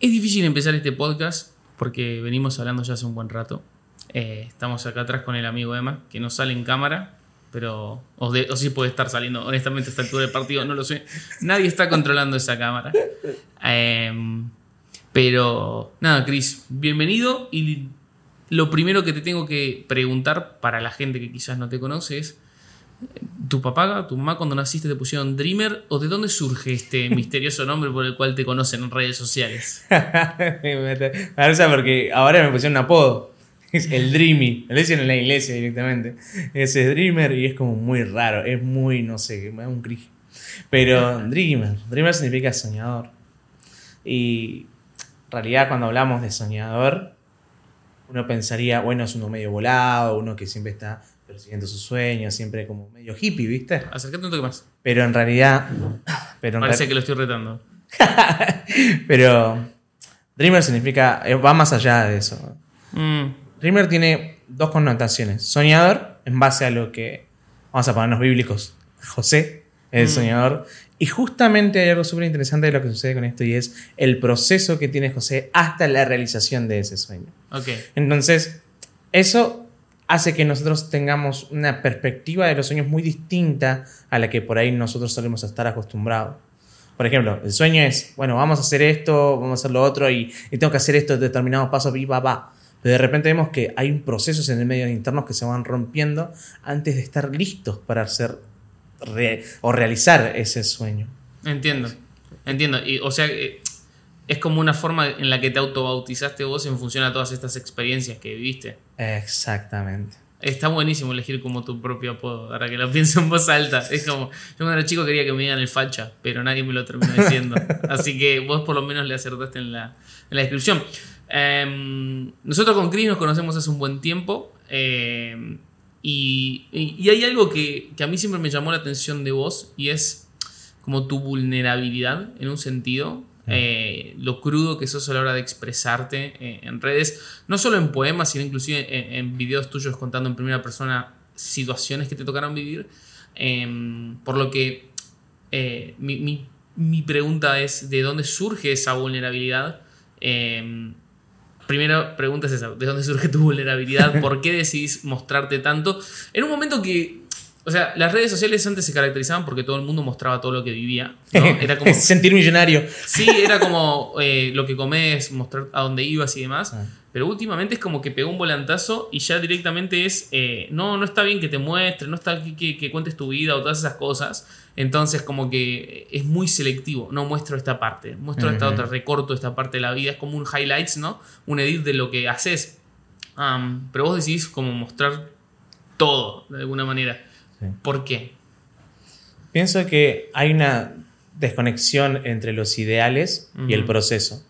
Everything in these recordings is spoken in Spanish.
Es difícil empezar este podcast porque venimos hablando ya hace un buen rato. Eh, estamos acá atrás con el amigo Emma, que no sale en cámara, pero. O, de- sí puede estar saliendo. Honestamente, a esta altura del partido no lo sé. Nadie está controlando esa cámara. Em, pero. Nada, Chris, bienvenido. Y lo primero que te tengo que preguntar para la gente que quizás no te conoce es. ¿Tu papá, tu mamá cuando naciste te pusieron Dreamer? ¿O de dónde surge este misterioso nombre por el cual te conocen en redes sociales? porque ahora me pusieron un apodo. Es el Dreamy. Lo dicen en la iglesia directamente. Ese es Dreamer y es como muy raro. Es muy, no sé, me da un cringe. Pero Dreamer. Dreamer significa soñador. Y en realidad cuando hablamos de soñador, uno pensaría, bueno, es uno medio volado, uno que siempre está persiguiendo sus sueños, siempre como medio hippie, ¿viste? Acércate un toque más. Pero en realidad... Pero en Parece real- que lo estoy retando. Pero Dreamer significa, eh, va más allá de eso. Mm, Dreamer tiene dos connotaciones. Soñador, en base a lo que, vamos a ponernos bíblicos, José es el Mm. soñador. Y justamente hay algo súper interesante de lo que sucede con esto y es el proceso que tiene José hasta la realización de ese sueño. ok. Entonces, eso hace que nosotros tengamos una perspectiva de los sueños muy distinta a la que por ahí nosotros solemos estar acostumbrados. Por ejemplo, el sueño es, bueno, vamos a hacer esto, vamos a hacer lo otro y, y tengo que hacer esto en determinados pasos, y va, va. Pero de repente vemos que hay procesos en el medio internos que se van rompiendo antes de estar listos para hacer o realizar ese sueño. Entiendo. Entiendo. Y, o sea, eh, es como una forma en la que te autobautizaste vos en función a todas estas experiencias que viviste. Exactamente. Está buenísimo elegir como tu propio apodo, ahora que lo pienso en voz alta. Es como, yo cuando era chico quería que me digan el facha, pero nadie me lo terminó diciendo. Así que vos por lo menos le acertaste en la, en la descripción. Em, nosotros con Chris nos conocemos hace un buen tiempo. em, y, y- y hay algo que, que a mí siempre me llamó la atención de vos y es como tu vulnerabilidad en un sentido. Eh, lo crudo que sos a la hora de expresarte eh, en redes, no solo en poemas, sino inclusive en, videos tuyos contando en primera persona situaciones que te tocaron vivir. Em, por lo que eh, mi, mi- mi pregunta es, ¿de dónde surge esa vulnerabilidad? Em, primera pregunta es esa, ¿de dónde surge tu vulnerabilidad? ¿Por qué decidís mostrarte tanto? En un momento que, o sea, las redes sociales antes se caracterizaban porque todo el mundo mostraba todo lo que vivía. ¿no? Era como, Sentir millonario. sí, era como eh, lo que comés, mostrar a dónde ibas y demás. Ah. Pero últimamente es como que pegó un volantazo y ya directamente es, eh, no, no está bien que te muestres, no está bien que, que cuentes tu vida o todas esas cosas. Entonces como que es muy selectivo, no muestro esta parte, muestro esta Ujú. otra, recorto esta parte de la vida, es como un highlights, ¿no? Un edit de lo que haces. Am, pero vos decidís como mostrar todo, de alguna manera. Sí. ¿Por qué? Pienso que hay una desconexión entre los ideales y el proceso.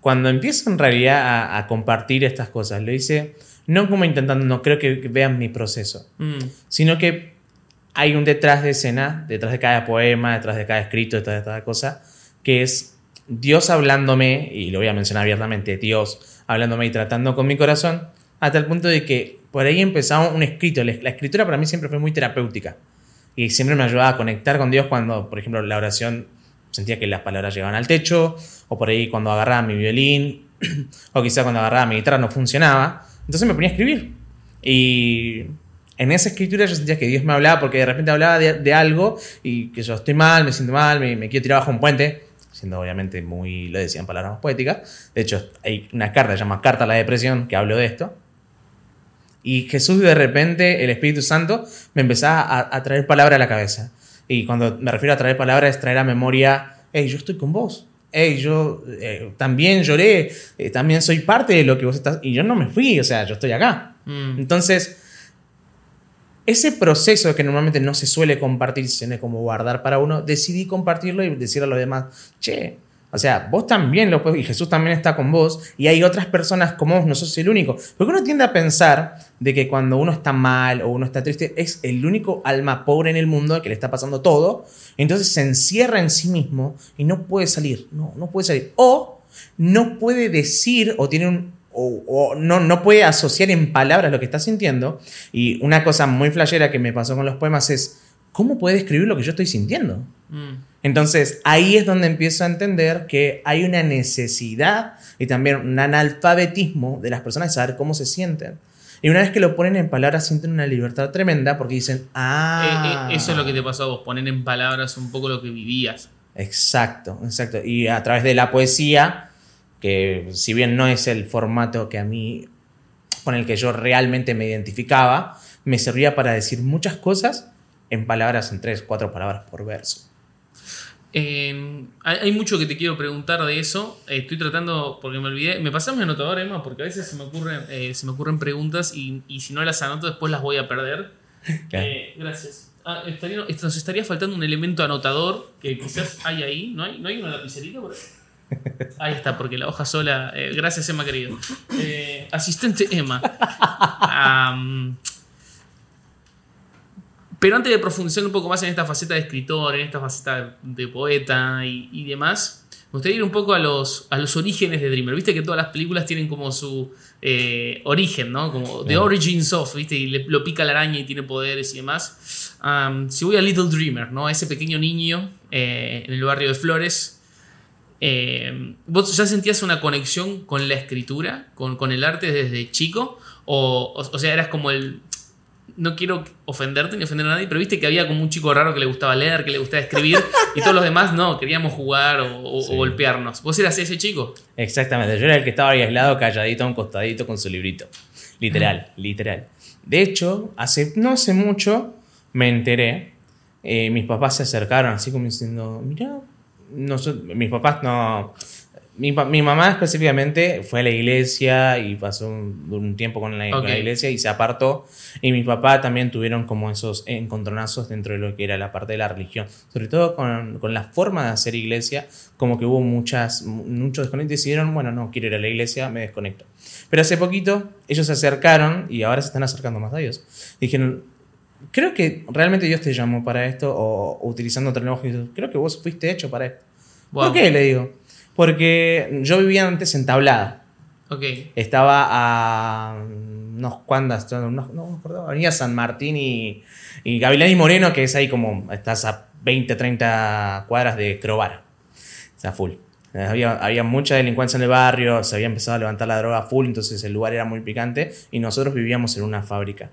Cuando empiezo en realidad a, a compartir estas cosas, lo hice no como intentando, no creo que vean mi proceso, Mm, sino que hay un detrás de escena, detrás de cada poema, detrás de cada escrito, detrás de cada cosa, que es Dios hablándome, y lo voy a mencionar abiertamente, Dios hablándome y tratando con mi corazón, hasta el punto de que por ahí empezaba un escrito. La escritura para mí siempre fue muy terapéutica y siempre me ayudaba a conectar con Dios cuando, por ejemplo, la oración sentía que las palabras llegaban al techo, o por ahí cuando agarraba mi violín, o quizá cuando agarraba mi guitarra no funcionaba. Entonces me ponía a escribir. Y en esa escritura yo sentía que Dios me hablaba porque de repente hablaba de, de algo y que yo estoy mal, me siento mal, me, me quiero tirar bajo un puente, siendo obviamente muy, lo decían palabras más poéticas. De hecho, hay una carta, se llama Carta a la Depresión, que hablo de esto. Y Jesús de repente, el Espíritu Santo, me empezaba a, a traer palabra a la cabeza. Y cuando me refiero a traer palabra es traer a memoria, hey, yo estoy con vos. Hey, yo eh, también lloré, eh, también soy parte de lo que vos estás... Y yo no me fui, o sea, yo estoy acá. mm, Entonces, ese proceso que normalmente no se suele compartir, sino como guardar para uno, decidí compartirlo y decirle a los demás, che, o sea, vos también lo puedes, y Jesús también está con vos, y hay otras personas como vos, no sos el único. Porque uno tiende a pensar de que cuando uno está mal o uno está triste, es el único alma pobre en el mundo que le está pasando todo, entonces se encierra en sí mismo y no puede salir, no, no puede salir. O no puede decir o tiene un o, o no, no puede asociar en palabras lo que está sintiendo. Y una cosa muy flashera que me pasó con los poemas es, ¿cómo puede escribir lo que yo estoy sintiendo? mm. Entonces, ahí es donde empiezo a entender que hay una necesidad y también un analfabetismo de las personas de saber cómo se sienten. Y una vez que lo ponen en palabras, sienten una libertad tremenda porque dicen, ah. Eh, eh, eso es lo que te pasó a vos, poner en palabras un poco lo que vivías. Exacto, exacto. Y a través de la poesía, que si bien no es el formato que a mí, con el que yo realmente me identificaba, me servía para decir muchas cosas en palabras, en tres, cuatro palabras por verso. Eh, hay mucho que te quiero preguntar de eso. Eh, estoy tratando, porque me olvidé. Me pasas mi anotador, Emma, porque a veces se me ocurren, eh, se me ocurren preguntas y, y, si no las anoto después las voy a perder. gracias. Ah, estaría, nos estaría faltando un elemento anotador que quizás hay ahí. ¿No hay, ¿no hay una lapicerita por ahí? Ahí está, porque la hoja sola. gracias, Emma, querido. asistente Emma. Pero antes de profundizar un poco más en esta faceta de escritor, en esta faceta de poeta y, demás, me gustaría ir un poco a los, a los orígenes de Dreamer. Viste que todas las películas tienen como su eh, origen, ¿no? Como The Origins of, ¿viste? Y le, lo pica la araña y tiene poderes y demás. si voy a Little Dreamer, ¿no? A ese pequeño niño eh, en el barrio de Flores. Eh, ¿Vos ya sentías una conexión con la escritura, con, con el arte desde chico? O, o, o sea, eras como el, no quiero ofenderte ni ofender a nadie, pero viste que había como un chico raro que le gustaba leer, que le gustaba escribir, y todos los demás no, queríamos jugar o, golpearnos. ¿Vos eras ese chico? Exactamente, yo era el que estaba ahí aislado, calladito, a un costadito con su librito. Literal, literal. De hecho, hace, no hace mucho me enteré, eh, mis papás se acercaron así como diciendo, mira, mis papás no mi, mamá específicamente fue a la iglesia y pasó un, tiempo con la, iglesia y se apartó. Y mi papá también tuvieron como esos encontronazos dentro de lo que era la parte de la religión. Sobre todo con, con la forma de hacer iglesia, como que hubo muchas, muchos desconectos y decidieron, bueno, no quiero ir a la iglesia, me desconecto. Pero hace poquito ellos se acercaron y ahora se están acercando más a Dios. Dijeron, creo que realmente Dios te llamó para esto o utilizando otro lenguaje, creo que vos fuiste hecho para esto. ¿Por qué? Le digo. Porque yo vivía antes en Tablada. Ok. Estaba a unos cuantas, no, no me acuerdo, Avenida San Martín y, y Gavilán y Moreno, que es ahí como, estás a 20, 30 cuadras de Crobar. O sea, full. Había, había, mucha delincuencia en el barrio, se había empezado a levantar la droga full, entonces el lugar era muy picante y nosotros vivíamos en una fábrica.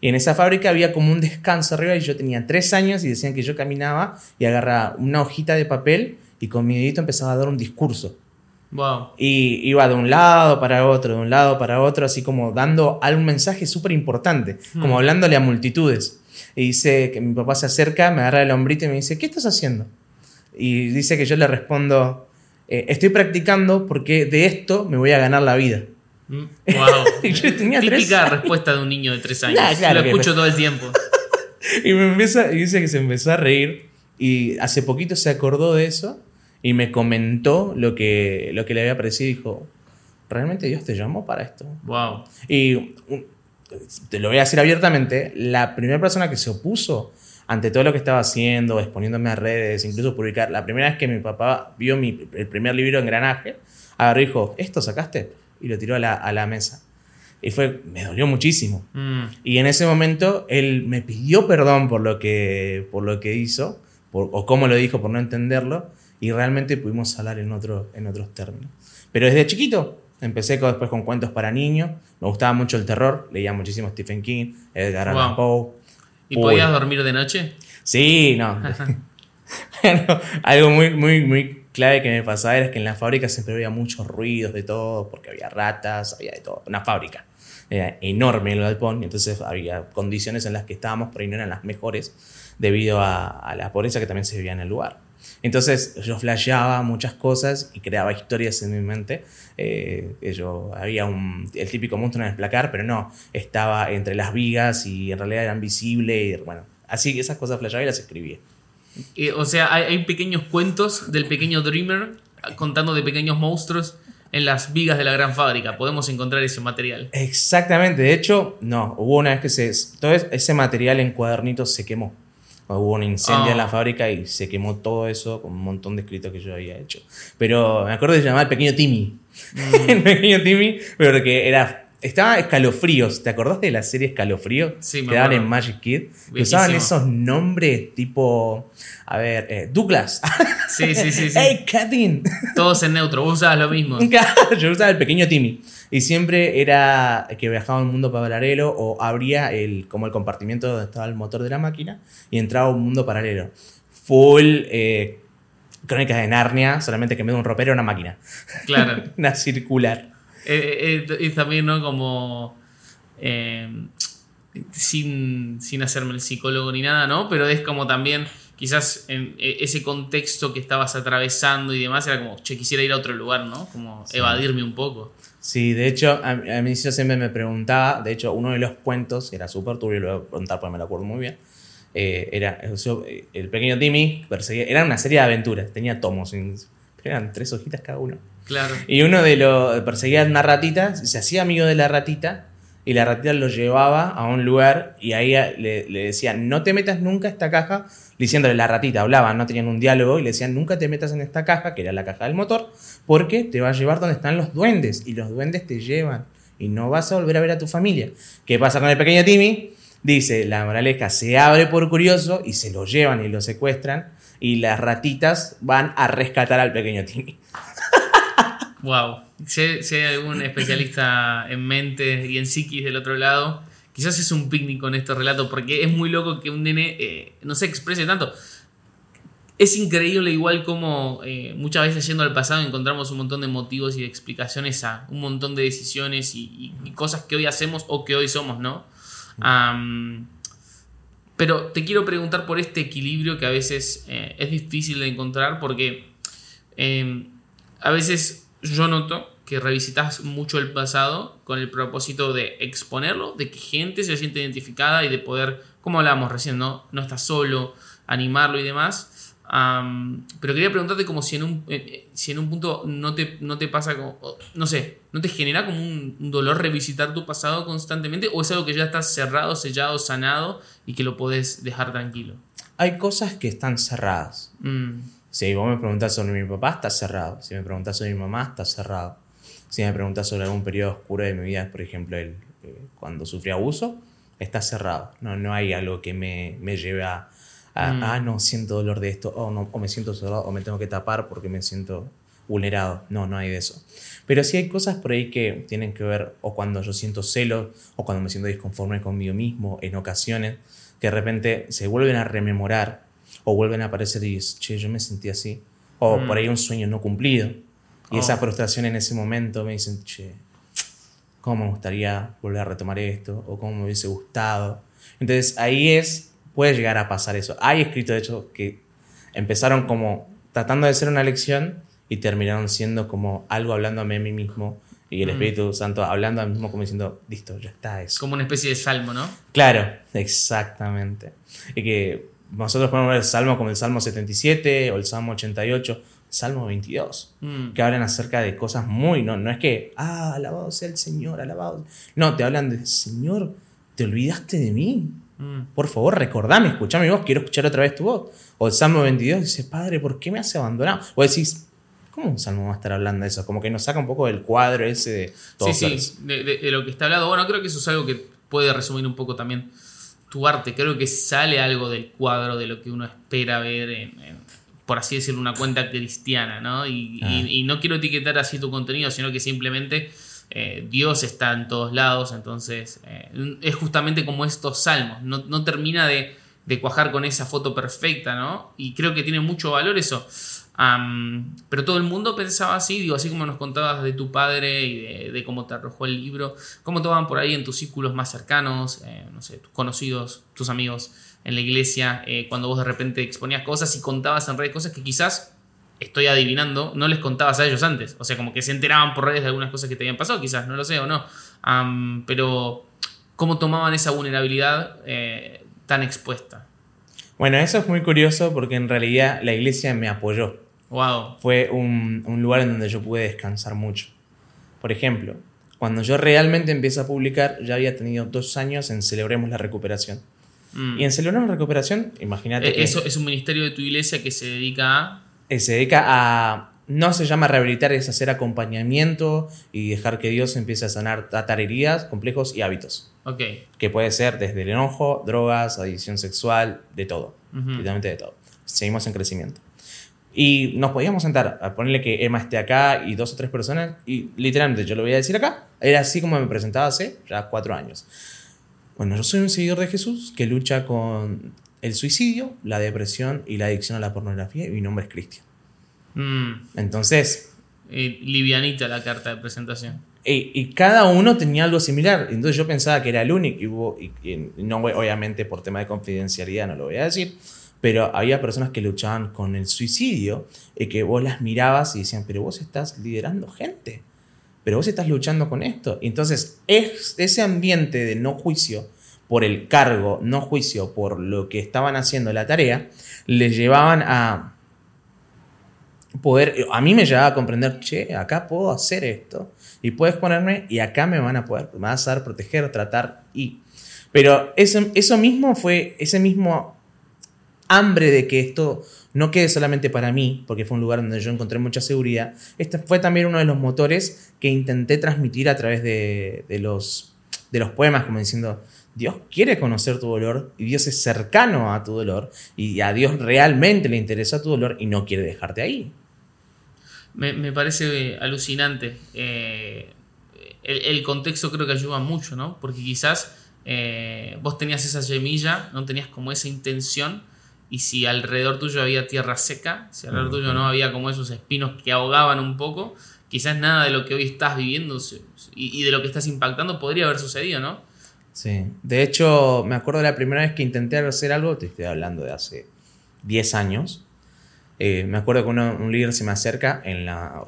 Y en esa fábrica había como un descanso arriba y yo tenía tres años y decían que yo caminaba y agarraba una hojita de papel y con mi dedito empezaba a dar un discurso. Wow. Y iba de un lado para otro, de un lado para otro, así como dando algún mensaje súper importante, hmm. como hablándole a multitudes. Y dice que mi papá se acerca, me agarra el hombrito y me dice, ¿qué estás haciendo? Y dice que yo le respondo, eh, estoy practicando porque de esto me voy a ganar la vida. Wow. Típica respuesta de un niño de tres años. lo escucho todo el tiempo. y me empieza, y dice que se empezó a reír. Y hace poquito se acordó de eso y me comentó lo que, lo que le había parecido y dijo, ¿realmente Dios te llamó para esto? Wow. Y te lo voy a decir abiertamente, la primera persona que se opuso ante todo lo que estaba haciendo, exponiéndome a redes, incluso publicar, la primera vez que mi papá vio mi, el primer libro Engranaje, agarró y dijo, ¿esto sacaste? Y lo tiró a la, a la mesa. Y fue, me dolió muchísimo. Mm. Y en ese momento él me pidió perdón por lo que, por lo que hizo, o cómo lo dijo por no entenderlo, y realmente pudimos hablar en, otro, en otros términos. Pero desde chiquito, empecé después con cuentos para niños, me gustaba mucho el terror, leía muchísimo Stephen King, Edgar Allan Poe. ¿Y podías dormir de noche? Sí, no. algo muy, muy, muy clave que me pasaba era que en la fábrica siempre había muchos ruidos de todo, porque había ratas, había de todo. Una fábrica. Era enorme el galpón, entonces había condiciones en las que estábamos, pero no eran las mejores, debido a, a la pobreza que también se vivía en el lugar. Entonces yo flasheaba muchas cosas y creaba historias en mi mente. Eh, yo había un, el típico monstruo en el placar, pero no, estaba entre las vigas y en realidad eran visibles. Y, bueno, así esas cosas flasheaba y las escribía. o sea, hay, pequeños cuentos del pequeño Dreamer contando de pequeños monstruos en las vigas de la gran fábrica. Podemos encontrar ese material. Exactamente. De hecho, no. Hubo una vez que se, todo ese material en cuadernitos se quemó. Hubo un incendio en la ah. fábrica y se quemó todo eso con un montón de escritos que yo había hecho. Pero me acuerdo de llamar el pequeño Timmy. Mm. el pequeño Timmy, pero que era Estaba Escalofríos. ¿Te acordás de la serie Escalofríos? Sí, me Que daban en Magic Kid. Que usaban esos nombres tipo. A ver, eh, Douglas. Sí, sí, sí. sí. ¡Hey, Katin! Todos en neutro, vos usabas lo mismo. Yo usaba el pequeño Timmy. Y siempre era que viajaba un mundo paralelo o abría el, como el compartimiento donde estaba el motor de la máquina y entraba un mundo paralelo. Full eh, crónicas de Narnia, solamente que en vez de un ropero era una máquina. Claro. una circular. Eh, eh, y también, ¿no? Como. eh, sin, sin hacerme el psicólogo ni nada, ¿no? Pero es como también, quizás en eh, ese contexto que estabas atravesando y demás, era como, che, quisiera ir a otro lugar, ¿no? Como evadirme un poco. Sí, de hecho, a, a mí yo siempre me preguntaba, de hecho, uno de los cuentos, era súper turbio, lo voy a contar porque me lo acuerdo muy bien, eh, era yo, eh, el pequeño Timmy, perseguía, era una serie de aventuras, tenía tomos, eran tres hojitas cada uno. Claro. Y uno de los perseguía una ratita, se hacía amigo de la ratita y la ratita lo llevaba a un lugar y ahí le, le decían, no te metas nunca a esta caja, diciéndole la ratita, hablaban, no tenían un diálogo y le decían, nunca te metas en esta caja, que era la caja del motor, porque te va a llevar donde están los duendes y los duendes te llevan y no vas a volver a ver a tu familia. ¿Qué pasa con el pequeño Timmy? Dice, la moraleja se abre por curioso y se lo llevan y lo secuestran y las ratitas van a rescatar al pequeño Timmy. Wow. Si, si hay algún especialista en mente y en psiquis del otro lado, quizás es un picnic con este relato, porque es muy loco que un nene eh, no se exprese tanto. Es increíble igual como eh, muchas veces yendo al pasado encontramos un montón de motivos y de explicaciones a un montón de decisiones y, y- y cosas que hoy hacemos o que hoy somos, ¿no? Pero te quiero preguntar por este equilibrio que a veces eh, es difícil de encontrar porque eh, a veces yo noto que revisitas mucho el pasado con el propósito de exponerlo, de que gente se siente identificada y de poder, como hablábamos recién, no, no estás solo, animarlo y demás. Pero quería preguntarte como si en un, eh, si en un punto no te, no te pasa como, no sé, ¿no te genera como un, un dolor revisitar tu pasado constantemente? ¿O es algo que ya está cerrado, sellado, sanado y que lo podés dejar tranquilo? Hay cosas que están cerradas. Mm, Si vos me preguntás sobre mi papá, está cerrado. Si me preguntás sobre mi mamá, está cerrado. Si me preguntás sobre algún periodo oscuro de mi vida, por ejemplo, el, eh, cuando sufrí abuso, está cerrado. No, no hay algo que me, me lleve a, a, Mm. ah, no, siento dolor de esto, o, no, o me siento cerrado, o me tengo que tapar porque me siento vulnerado. No, no hay de eso. Pero sí hay cosas por ahí que tienen que ver o cuando yo siento celos, o cuando me siento disconforme conmigo mismo, en ocasiones, que de repente se vuelven a rememorar o vuelven a aparecer y dices, che, yo me sentí así. O Mm. por ahí un sueño no cumplido. Y Oh. esa frustración en ese momento me dicen, che, ¿cómo me gustaría volver a retomar esto? O cómo me hubiese gustado. Entonces ahí es, puede llegar a pasar eso. Hay escritos, de hecho, que empezaron como tratando de ser una lección y terminaron siendo como algo hablándome a mí mismo y el Mm. Espíritu Santo hablando a mí mismo como diciendo, listo, ya está eso. como una especie de salmo, ¿no? Claro, exactamente. Y que nosotros podemos ver el Salmo como el Salmo 77 o el Salmo 88, Salmo 22, Mm. que hablan acerca de cosas muy, no, no es que, ah, alabado sea el Señor, alabado. No, te hablan de, Señor, ¿te olvidaste de mí? Mm. Por favor, recordame, escuchame mi voz, quiero escuchar otra vez tu voz. O el Salmo 22 dice, Padre, ¿por qué me has abandonado? O decís, ¿cómo un Salmo va a estar hablando de eso? Como que nos saca un poco del cuadro ese de Sí, todos sí, de, de- de lo que está hablado. Bueno, creo que eso es algo que puede resumir un poco también tu arte. Creo que sale algo del cuadro de lo que uno espera ver en, en, por así decirlo, una cuenta cristiana, ¿no? Y, Ah. y- y no quiero etiquetar así tu contenido, sino que simplemente eh, Dios está en todos lados, entonces eh, es justamente como estos salmos, no, no termina de, de cuajar con esa foto perfecta, ¿no? Y creo que tiene mucho valor eso. Pero todo el mundo pensaba así, digo, así como nos contabas de tu padre y de, cómo te arrojó el libro, cómo tomaban por ahí en tus círculos más cercanos, eh, no sé, tus conocidos, tus amigos en la iglesia, eh, cuando vos de repente exponías cosas y contabas en redes cosas que quizás, estoy adivinando, no les contabas a ellos antes, o sea, como que se enteraban por redes de algunas cosas que te habían pasado, quizás, no lo sé o no, pero cómo tomaban esa vulnerabilidad eh, tan expuesta. Bueno, eso es muy curioso porque en realidad la iglesia me apoyó. Wow. fue un, un lugar en donde yo pude descansar mucho. Por ejemplo, cuando yo realmente empecé a publicar, ya había tenido dos años en Celebremos la Recuperación. Mm. Y en Celebremos la Recuperación, imagínate que Eso es un ministerio de tu iglesia que se dedica a. eh, se dedica a no se llama rehabilitar, es hacer acompañamiento y dejar que Dios empiece a sanar, tratar heridas, complejos y hábitos. Ok. Que puede ser desde el enojo, drogas, adicción sexual, de todo. Literalmente de todo. Seguimos en crecimiento. Y nos podíamos sentar a ponerle que Emma esté acá y dos o tres personas, y literalmente yo lo voy a decir acá. Era así como me presentaba hace ya cuatro años. Bueno, yo soy un seguidor de Jesús que lucha con el suicidio, la depresión y la adicción a la pornografía, y mi nombre es Cristian. Mm, Entonces, eh, livianita la carta de presentación. y, y cada uno tenía algo similar. Entonces yo pensaba que era el único. Y, hubo, y- y no, obviamente, por tema de confidencialidad, no lo voy a decir. Pero había personas que luchaban con el suicidio y que vos las mirabas y decían, pero vos estás liderando gente. Pero vos estás luchando con esto. Entonces, es, ese ambiente de no juicio por el cargo, no juicio por lo que estaban haciendo la tarea, les llevaban a poder, a mí me llevaba a comprender, che, acá puedo hacer esto y puedes ponerme y acá me van a poder, me vas a dar proteger, tratar y... Pero eso, eso mismo fue, ese mismo hambre de que esto no quede solamente para mí, porque fue un lugar donde yo encontré mucha seguridad, este fue también uno de los motores que intenté transmitir a través de, los, de los poemas, como diciendo, Dios quiere conocer tu dolor y Dios es cercano a tu dolor y a Dios realmente le interesa tu dolor y no quiere dejarte ahí. Me, me parece eh, alucinante. Eh, el, el contexto creo que ayuda mucho, ¿no? Porque quizás eh, vos tenías esa semilla, no tenías como esa intención, y si alrededor tuyo había tierra seca, si alrededor tuyo no había como esos espinos que ahogaban un poco, quizás nada de lo que hoy estás viviendo y, y de lo que estás impactando podría haber sucedido, ¿no? Sí, de hecho, me acuerdo de la primera vez que intenté hacer algo, te estoy hablando de hace 10 años. Eh, me acuerdo que uno- un líder se me acerca en la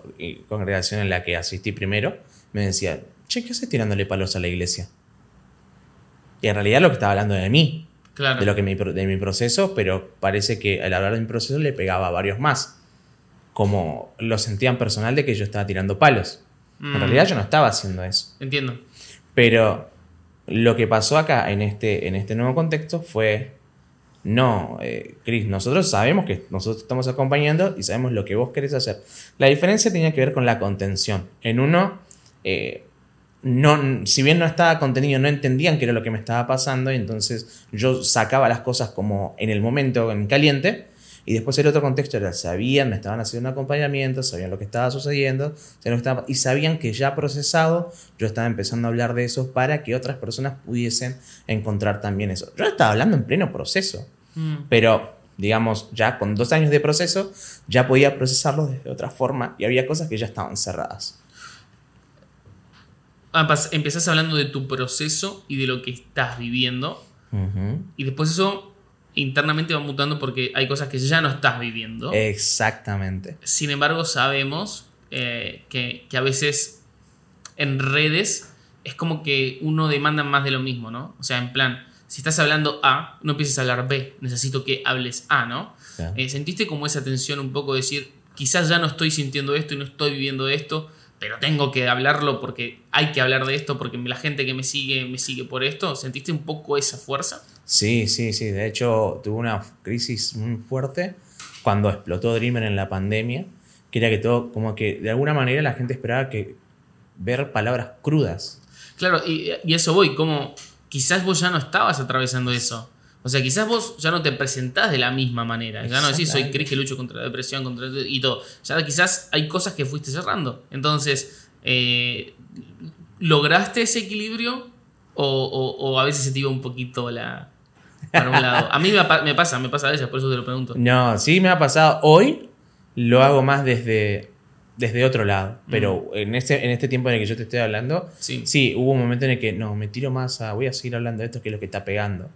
congregación en la que asistí primero, me decía, che, ¿qué haces tirándole palos a la iglesia? Y en realidad lo que estaba hablando de mí, Claro. de, lo que mi, de mi proceso, pero parece que al hablar de mi proceso le pegaba a varios más. Como lo sentían personal de que yo estaba tirando palos. Mm, En realidad yo no estaba haciendo eso. Entiendo. Pero lo que pasó acá en este, en este nuevo contexto fue, no, eh, Chris, nosotros sabemos que nosotros estamos acompañando y sabemos lo que vos querés hacer. La diferencia tenía que ver con la contención. En uno, eh, no, si bien no estaba contenido, no entendían qué era lo que me estaba pasando y entonces yo sacaba las cosas como en el momento, en caliente. Y después el otro contexto era, sabían, me estaban haciendo un acompañamiento, sabían lo que estaba sucediendo, y sabían que ya procesado yo estaba empezando a hablar de eso para que otras personas pudiesen encontrar también eso. Yo estaba hablando en pleno proceso, Mm. pero digamos, ya con dos años de proceso, ya podía procesarlo de otra forma y había cosas que ya estaban cerradas. Ah, Empezás hablando de tu proceso y de lo que estás viviendo. Y después eso internamente va mutando porque hay cosas que ya no estás viviendo. Exactamente. Sin embargo, sabemos eh, que, que a veces en redes es como que uno demanda más de lo mismo, ¿no? O sea, en plan, si estás hablando A, no empieces a hablar B, necesito que hables A, ¿no? Eh, ¿Sentiste como esa tensión un poco de decir, quizás ya no estoy sintiendo esto y no estoy viviendo esto, pero tengo que hablarlo porque hay que hablar de esto, porque la gente que me sigue me sigue por esto? ¿Sentiste un poco esa fuerza? Sí, sí, sí. De hecho, tuve una crisis muy fuerte cuando explotó Dreamer en la pandemia, que era que todo, como que de alguna manera la gente esperaba que ver palabras crudas. Claro, y, y eso voy, como quizás vos ya no estabas atravesando eso. O sea, quizás vos ya no te presentás de la misma manera. Ya no decís, soy. Cris que lucho contra la depresión, contra y todo. Ya quizás hay cosas que fuiste cerrando. Entonces, eh, ¿lograste ese equilibrio? O, o- o a veces se te iba un poquito la. para un lado. A mí me pasa, me pasa a veces, por eso te lo pregunto. No, sí me ha pasado. Hoy lo hago más desde, desde otro lado. Pero en, este, en este tiempo en el que yo te estoy hablando, Sí. sí, hubo un momento en el que no, me tiro más a. Voy a seguir hablando de esto que es lo que está pegando.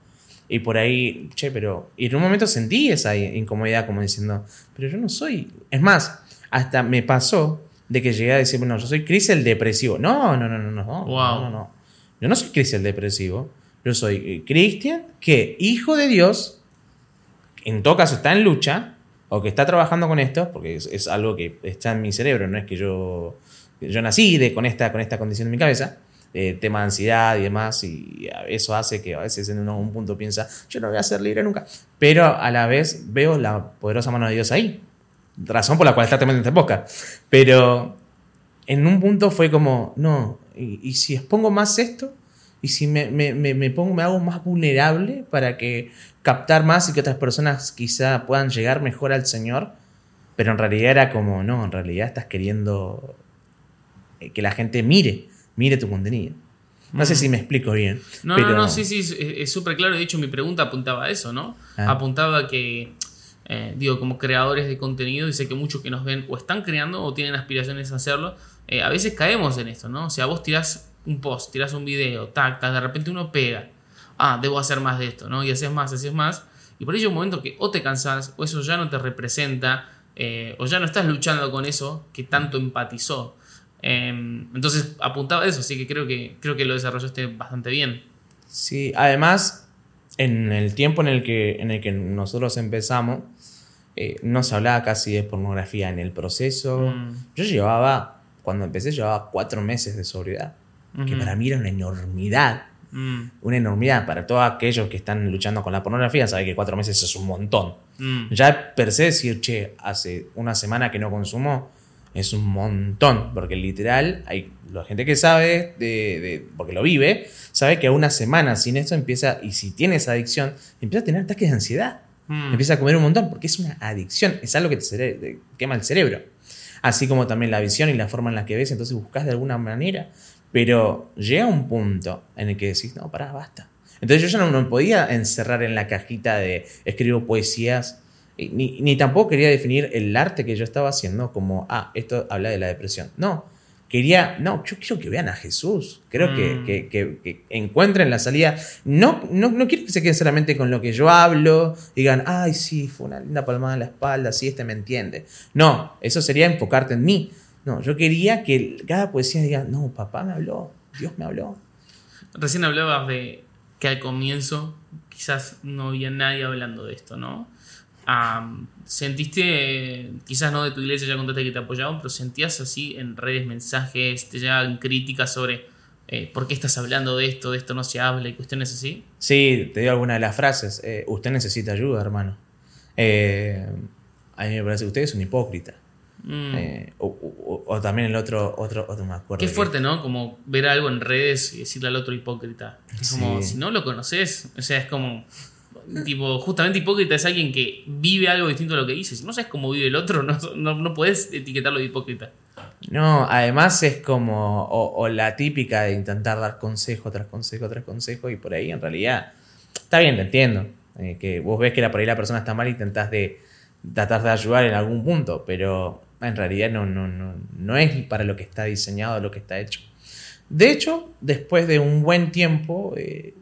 Y por ahí, che, pero. Y en un momento sentí esa incomodidad, como diciendo, pero yo no soy. Es más, hasta me pasó de que llegué a decir, bueno, yo soy Chris el depresivo. No, no, no, no, no. Wow. No, no, no. Yo no soy Chris el depresivo. Yo soy eh, Cristian, que hijo de Dios, en todo caso está en lucha, o que está trabajando con esto, porque es, es algo que está en mi cerebro, no es que yo, yo nací de, con, esta, con esta condición en mi cabeza, eh, tema de ansiedad y demás, y eso hace que a veces en un punto piensa, yo no voy a ser libre nunca, pero a la vez veo la poderosa mano de Dios ahí. razón por la cual está también en esta podcast. Pero en un punto fue como, no, y, y si expongo más esto, y si me, me, me, me pongo, me hago más vulnerable para que captar más y que otras personas quizá puedan llegar mejor al Señor, pero en realidad era como, no, en realidad estás queriendo eh, que la gente mire, mire tu contenido. No sé si me explico bien. No, pero- no, no, sí, sí, es- súper claro. De hecho, mi pregunta apuntaba a eso, ¿no? Ah. Apuntaba a que, eh, digo, como creadores de contenido, dice que muchos que nos ven o están creando o tienen aspiraciones a hacerlo, eh, a veces caemos en esto, ¿no? O sea, vos tirás un post, tirás un video, tac, tac, de repente uno pega. Ah, debo hacer más de esto, ¿no? Y haces más, haces más. Y por ello un momento que o te cansás, o eso ya no te representa, eh, o ya no estás luchando con eso que tanto empatizó. Em, entonces apuntaba a eso, así que creo que creo que lo desarrollaste bastante bien. Sí, además, en el tiempo en el que, en el que nosotros empezamos, eh, no se hablaba casi de pornografía en el proceso. Mm. Yo llevaba, cuando empecé, llevaba cuatro meses de sobriedad, que para mí era una enormidad. Mm, Una enormidad para todos aquellos que están luchando con la pornografía, saben que cuatro meses es un montón. mm. Ya per se decir, che, hace una semana que no consumo, es un montón, porque literal, hay la gente que sabe, de, de- porque lo vive, sabe que a una semana sin esto empieza, y si tienes adicción, empieza a tener ataques de ansiedad, Mm. empieza a comer un montón, porque es una adicción, es algo que te quema el cerebro. Así como también la visión y la forma en la que ves, entonces buscas de alguna manera, pero llega un punto en el que decís, no, pará, basta. Entonces yo ya no me podía encerrar en la cajita de escribo poesías, ni, ni tampoco quería definir el arte que yo estaba haciendo como, ah, esto habla de la depresión. No, quería, no, yo quiero que vean a Jesús, creo que, Mm. que, que- que encuentren la salida. No, no, no quiero que se queden solamente con lo que yo hablo, digan, ay, sí, fue una linda palmada en la espalda, sí, este me entiende. No, eso sería enfocarte en mí. No, yo quería que cada poesía diga, no, papá me habló, Dios me habló. Recién hablabas de que al comienzo quizás no había nadie hablando de esto, ¿no? Am, ¿Sentiste, quizás no de tu iglesia, ya contaste que te apoyaban, pero sentías así en redes mensajes, te llegaban críticas sobre eh, por qué estás hablando de esto, de esto no se habla y cuestiones así? Sí, te digo alguna de las frases. eh, usted necesita ayuda, hermano. Eh, a mí me parece que usted es un hipócrita. Mm. Eh, o, o- o también el otro, otro, otro me acuerdo. Qué que- fuerte, ¿no? Como ver algo en redes y decirle al otro hipócrita. Es como, Sí. si no lo conoces, o sea, es como, tipo, justamente hipócrita es alguien que vive algo distinto a lo que dice. Si no sabes cómo vive el otro, no, no, no puedes etiquetarlo de hipócrita. No, además es como, o, o la típica de intentar dar consejo tras consejo tras consejo y por ahí en realidad, está bien, te entiendo, eh, que vos ves que la, por ahí la persona está mal y intentás de tratar de ayudar en algún punto, pero en realidad no, no, no, no es para lo que está diseñado, lo que está hecho. De hecho, después de un buen tiempo, eh,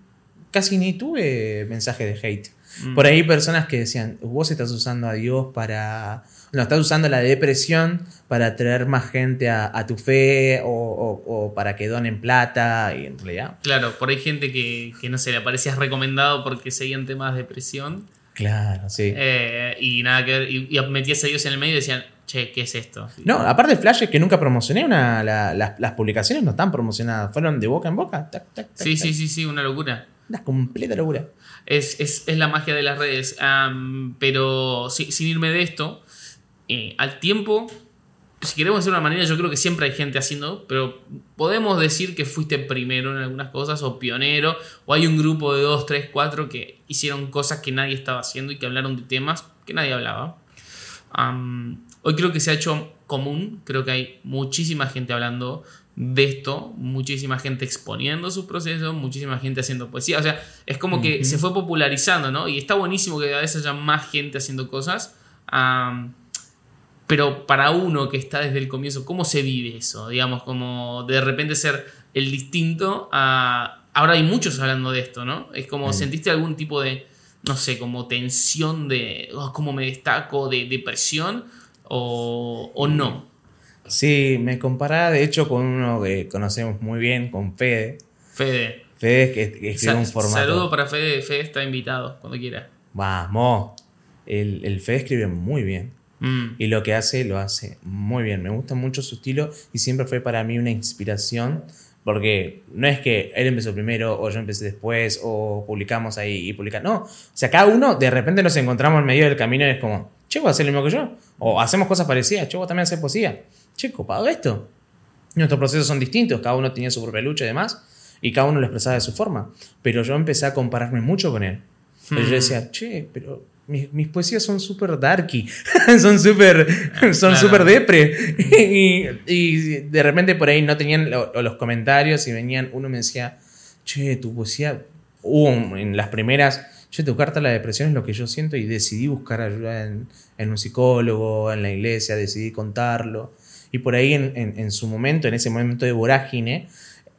casi ni tuve mensajes de hate. Mm. Por ahí personas que decían, vos estás usando a Dios para... No, estás usando la depresión para atraer más gente a, a tu fe o, o- o para que donen plata y en realidad... Claro, por ahí gente que, que no sé, le parecías recomendado porque seguían temas de depresión Claro, sí. eh, y nada que ver, y, y metías a Dios en el medio y decían, che, ¿qué es esto? No, aparte Flash es que nunca promocioné una, la- las, las publicaciones, no están promocionadas, fueron de boca en boca. tac, tac, tac, Sí, sí, sí, sí, una locura. Una completa locura. Es, es- es la magia de las redes. Pero si- sin irme de esto, eh, al tiempo, si queremos hacer una manera, yo creo que siempre hay gente haciendo, pero podemos decir que fuiste primero en algunas cosas, o pionero, o hay un grupo de dos, tres, cuatro que hicieron cosas que nadie estaba haciendo y que hablaron de temas que nadie hablaba. Hoy creo que se ha hecho común, creo que hay muchísima gente hablando de esto, muchísima gente exponiendo sus procesos, muchísima gente haciendo poesía, o sea, es como que se fue popularizando, ¿no? Y está buenísimo que a veces haya más gente haciendo cosas, pero para uno que está desde el comienzo, ¿cómo se vive eso? Digamos, como de repente ser el distinto a... Ahora hay muchos hablando de esto, ¿no? Es como. ¿sentiste algún tipo de, no sé, como tensión de, oh, cómo me destaco, de depresión, o, o no? Sí, me comparaba de hecho con uno que conocemos muy bien, con Fede. Fede. Fede que, que escribe un formato. Saludo para Fede, Fede está invitado, cuando quiera. Vamos. El, el Fede escribe muy bien. Mm, Y lo que hace, lo hace muy bien. Me gusta mucho su estilo y siempre fue para mí una inspiración. Porque no es que él empezó primero o yo empecé después o publicamos ahí y publicamos. No. O sea, cada uno de repente nos encontramos en medio del camino y es como, Che, vos haces lo mismo que yo. O hacemos cosas parecidas. Che, vos también haces poesía. Che, copado esto. Nuestros procesos son distintos. Cada uno tenía su propia lucha y demás. Y cada uno lo expresaba de su forma. Pero yo empecé a compararme mucho con él. Yo Hmm. decía, che, pero mis, mis poesías son súper darky. son súper son Claro. súper depre. y, y de repente por ahí no tenían lo- los comentarios y venían, uno me decía, che, tu poesía, hubo un- en las primeras, che, tu carta a la depresión es lo que yo siento y decidí buscar ayuda en, en un psicólogo, en la iglesia, decidí contarlo. Y por ahí en, en- en su momento, en ese momento de vorágine,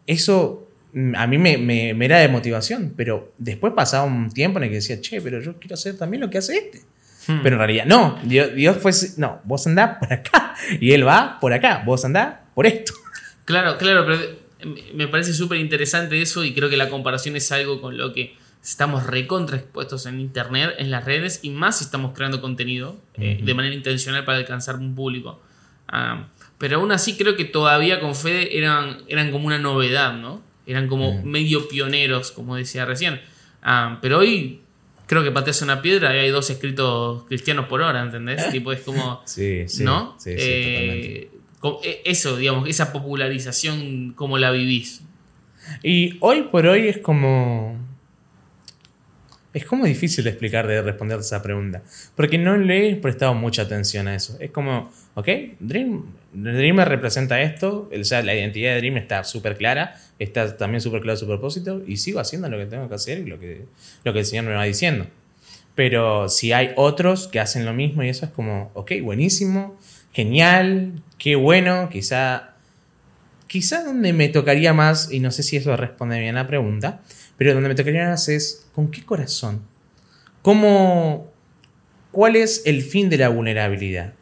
eso mm, a mí me, me- me era de motivación, pero después pasaba un tiempo en el que decía, che, pero yo quiero hacer también lo que hace este. Hmm. Pero en realidad, no, Dios, Dios fue, no, vos andás por acá y Él va por acá, vos andás por esto. Claro, claro, pero eh, me parece súper interesante eso y creo que la comparación es algo con lo que estamos recontra expuestos en internet, en las redes y más si estamos creando contenido eh, Ujú. de manera intencional para alcanzar un público. Ah, pero aún así creo que todavía con Fede eran, eran como una novedad, ¿no? Eran como Mm. medio pioneros, como decía recién. Ah, pero hoy creo que pateas una piedra y hay dos escritos cristianos por hora, ¿entendés? tipo, es como... Sí, sí. ¿no? Sí, sí, Eh, co- e- eso, digamos, esa popularización, como la vivís? Y hoy por hoy es como. Es como difícil de explicar, de responder esa pregunta. Porque no le he prestado mucha atención a eso. Es como, ok, Dream, Dream me representa esto. O sea, la identidad de Dream está súper clara. Está también súper claro su propósito. Y sigo haciendo lo que tengo que hacer y lo que, lo que el Señor me va diciendo. Pero si hay otros que hacen lo mismo y eso es como, ok, buenísimo, genial, qué bueno, quizá quizá donde me tocaría más, y no sé si eso responde bien a la pregunta, pero donde me tocaría más es con qué corazón. ¿Cómo, ¿Cuál es el fin de la vulnerabilidad?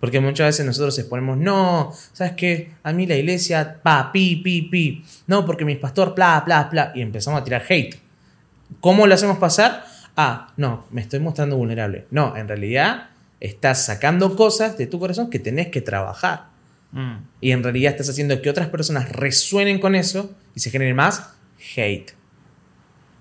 Porque muchas veces nosotros exponemos, no, ¿sabes qué? A mí la iglesia, pa, pi, pi, pi. No, porque mi pastor, bla, bla, bla. Y empezamos a tirar hate. ¿Cómo lo hacemos pasar? Ah, no, me estoy mostrando vulnerable. No, en realidad estás sacando cosas de tu corazón que tenés que trabajar. Mm. Y en realidad estás haciendo que otras personas resuenen con eso y se genere más hate.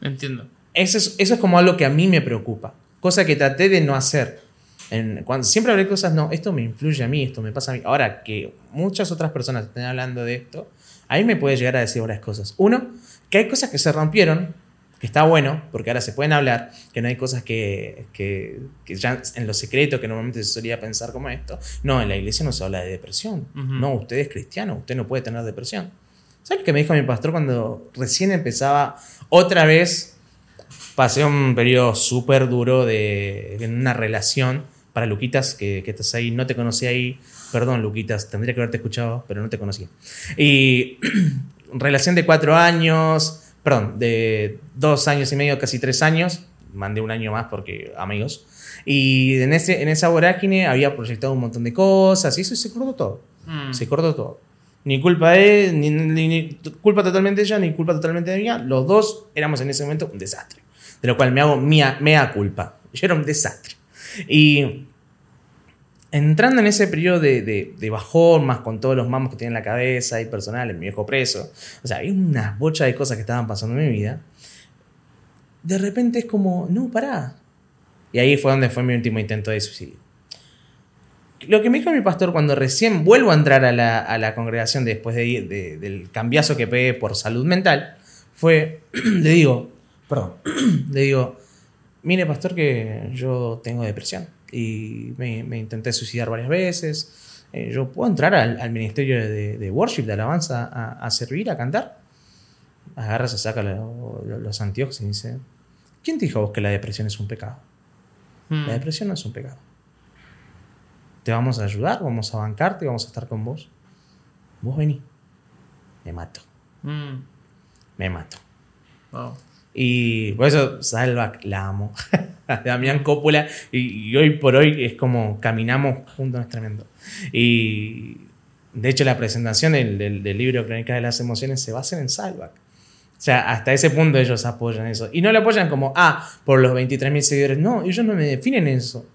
Entiendo. Eso es, eso es como algo que a mí me preocupa. Cosa que traté de no hacer. En- cuando, siempre hablé de cosas, no, esto me influye a mí, esto me pasa a mí. Ahora que muchas otras personas estén hablando de esto, a mí me puede llegar a decir varias cosas. Uno, que hay cosas que se rompieron, que está bueno, porque ahora se pueden hablar, que no hay cosas que, que, que ya en lo secreto que normalmente se solía pensar como esto. No, en la iglesia no se habla de depresión. No, usted es cristiano, usted no puede tener depresión. ¿Sabes qué me dijo mi pastor cuando recién empezaba otra vez? Pasé un periodo súper duro de, en una relación. Para Luquitas, que, que estás ahí, no te conocí ahí. Perdón, Luquitas, tendría que haberte escuchado, pero no te conocía. Y relación de cuatro años, perdón, de dos años y medio, casi tres años. Mandé un año más porque amigos. Y en, ese, en esa vorágine había proyectado un montón de cosas y eso se cortó todo. Mm. Se cortó todo. Ni culpa de ni, ni- ni culpa totalmente de ella, ni culpa totalmente de mía. Los dos éramos en ese momento un desastre. De lo cual me hago mía, mea culpa. Yo era un desastre. Y entrando en ese periodo de, de, bajón, más con todos los mamos que tenía en la cabeza y personal, mi viejo preso. O sea, había unas bochas de cosas que estaban pasando en mi vida. De repente es como, no, pará. Y ahí fue donde fue mi último intento de suicidio. Lo que me dijo mi pastor cuando recién vuelvo a entrar a la, a la congregación después de, de- del cambiazo que pegué por salud mental fue, le digo, perdón, le digo, mire pastor que yo tengo depresión y me, me intenté suicidar varias veces, eh, yo puedo entrar al, al ministerio de, de worship, de alabanza, a, a servir, a cantar. Agarra, se saca lo- lo- los anteojos y dice, ¿quién te dijo a vos que la depresión es un pecado? Mm. La depresión no es un pecado. Te vamos a ayudar, vamos a bancarte, vamos a estar con vos. Vos vení. Me mato, Mm. me mato. Wow. Y por eso Salva la amo. A Damián Coppola. Y, y hoy por hoy es como caminamos juntos, es tremendo. Y de hecho la presentación del, del- del libro Crónicas de las Emociones se basa en Salvac. O sea, hasta ese punto ellos apoyan eso. Y no lo apoyan como, ah, por los 23.000 seguidores. No, ellos no me definen eso.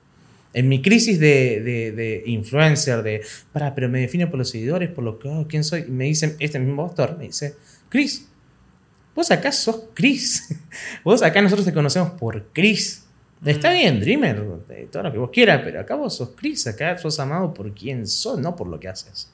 En mi crisis de, de, de influencer, de, para, pero me define por los seguidores, por lo que, oh, quién soy. Me dicen, este mismo pastor, me dice, Chris, vos acá sos Chris. Vos acá nosotros te conocemos por Chris. Está bien, Dreamer, todo lo que vos quieras, pero acá vos sos Chris, acá sos amado por quien sos, no por lo que haces.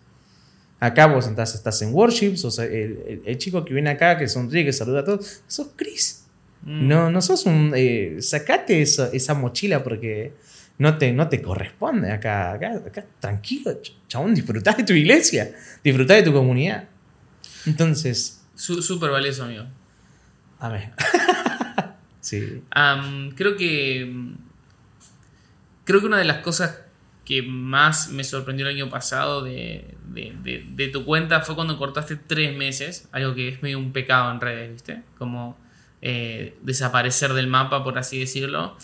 Acá vos estás, estás en worship, sos el, el- el chico que viene acá, que sonríe, que saluda a todos, sos Chris. Mm. No, no sos un. eh, sacate esa, esa mochila porque no te, no te corresponde acá, acá. acá tranquilo, ch- chabón, disfrutá de tu iglesia, disfrutá de tu comunidad. Entonces, Su- Súper valioso, amigo. a ver. sí. Creo que. Creo que una de las cosas que más me sorprendió el año pasado de, de- de- de tu cuenta fue cuando cortaste tres meses, algo que es medio un pecado en redes, ¿viste? Como eh, desaparecer del mapa, por así decirlo.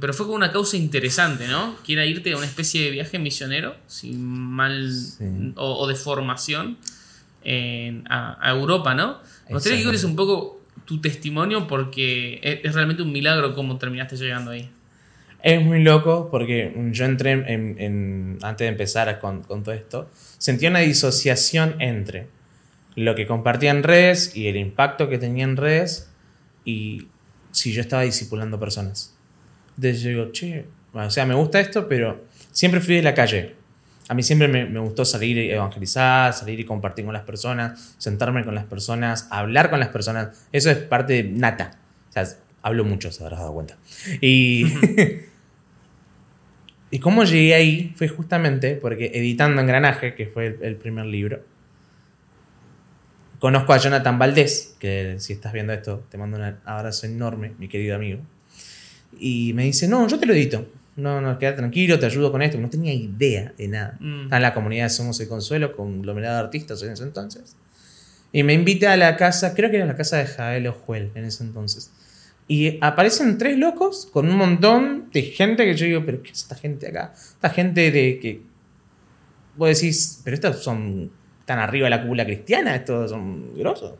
Pero fue con una causa interesante, ¿no? Que era irte a una especie de viaje misionero, sin mal. Sí. O, o de formación en- a, a Europa, ¿no? Me gustaría que un poco tu testimonio porque es, es realmente un milagro cómo terminaste llegando ahí. Es muy loco porque yo entré en, antes de empezar con, con todo esto, sentí una disociación entre lo que compartía en redes y el impacto que tenía en redes y si yo estaba discipulando personas. Entonces yo digo, che, o sea, me gusta esto, pero siempre fui de la calle. A mí siempre me, gustó salir y evangelizar, salir y compartir con las personas, sentarme con las personas, hablar con las personas. Eso es parte de nata. Hablo mucho, se habrás dado cuenta. Y, y cómo llegué ahí fue justamente porque editando Engranaje, que fue el, el primer libro, conozco a Jonathan Valdés, que si estás viendo esto, te mando un abrazo enorme, mi querido amigo. Y me dice, no, yo te lo edito. No, no, quédate tranquilo, te ayudo con esto. No tenía idea de nada. Mm. Estaba en la comunidad de Somos el Consuelo, conglomerado de artistas en ese entonces. Y me invita a la casa, creo que era la casa de Jael Ojuel en ese entonces. Y aparecen tres locos con un montón de gente que yo digo, pero ¿qué es esta gente acá? Esta gente de que... Vos decís, pero estos son tan arriba de la cúpula cristiana, estos son grosos.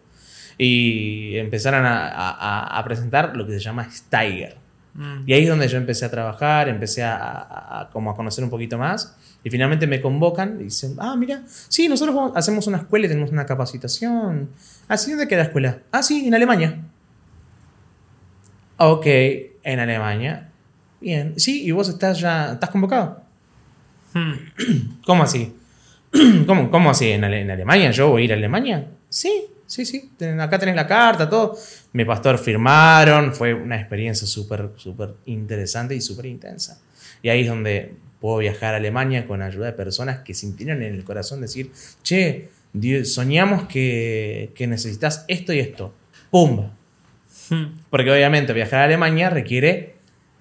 Y empezaron a, a- a presentar lo que se llama Steiger. Mm. Y ahí es donde yo empecé a trabajar, empecé a, a- a- como a conocer un poquito más. Y finalmente me convocan y dicen, ah, mira, sí, nosotros vamos- hacemos una escuela y tenemos una capacitación. Ah, sí, ¿dónde queda la escuela? Ah, sí, en Alemania. Ok, en Alemania. Bien. Sí, y vos estás ya, estás convocado. Mm. ¿Cómo así? ¿Cómo, cómo así? ¿En, Ale- en Alemania? ¿Yo voy a ir a Alemania? Sí, sí, sí. Ten- Acá tenés la carta, todo. Mi pastor firmaron. Fue una experiencia súper, súper interesante y súper intensa. Y ahí es donde puedo viajar a Alemania con ayuda de personas que sintieron en el corazón decir, che, Dios, soñamos que, que necesitas esto y esto. ¡Pum! Mm. Porque obviamente viajar a Alemania requiere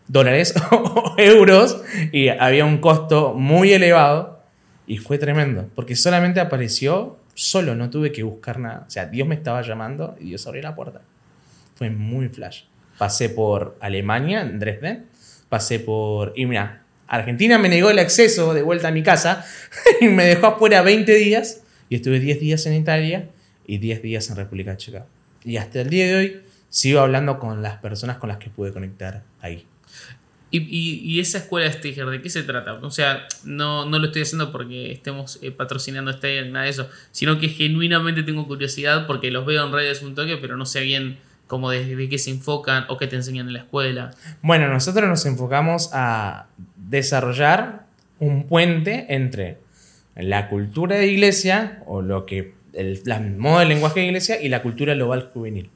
dólares o euros y había un costo muy elevado y fue tremendo porque solamente apareció solo, no tuve que buscar nada. O sea, Dios me estaba llamando y Dios abrió la puerta. Fue muy flash. Pasé por Alemania, en Dresden, pasé por... Y mira, Argentina me negó el acceso de vuelta a mi casa y me dejó afuera 20 días y estuve 10 días en Italia y 10 días en República Checa. Y hasta el día de hoy sigo hablando con las personas con las que pude conectar ahí. Y, esa escuela de Steiger, ¿de qué se trata? O sea, no, no lo estoy haciendo porque estemos eh, patrocinando ni nada de eso, sino que genuinamente tengo curiosidad porque los veo en redes un toque, pero no sé bien cómo de, de qué se enfocan o qué te enseñan en la escuela. Bueno, nosotros nos enfocamos a desarrollar un puente entre la cultura de iglesia o lo que el, la- el modo de lenguaje de iglesia y la cultura global juvenil.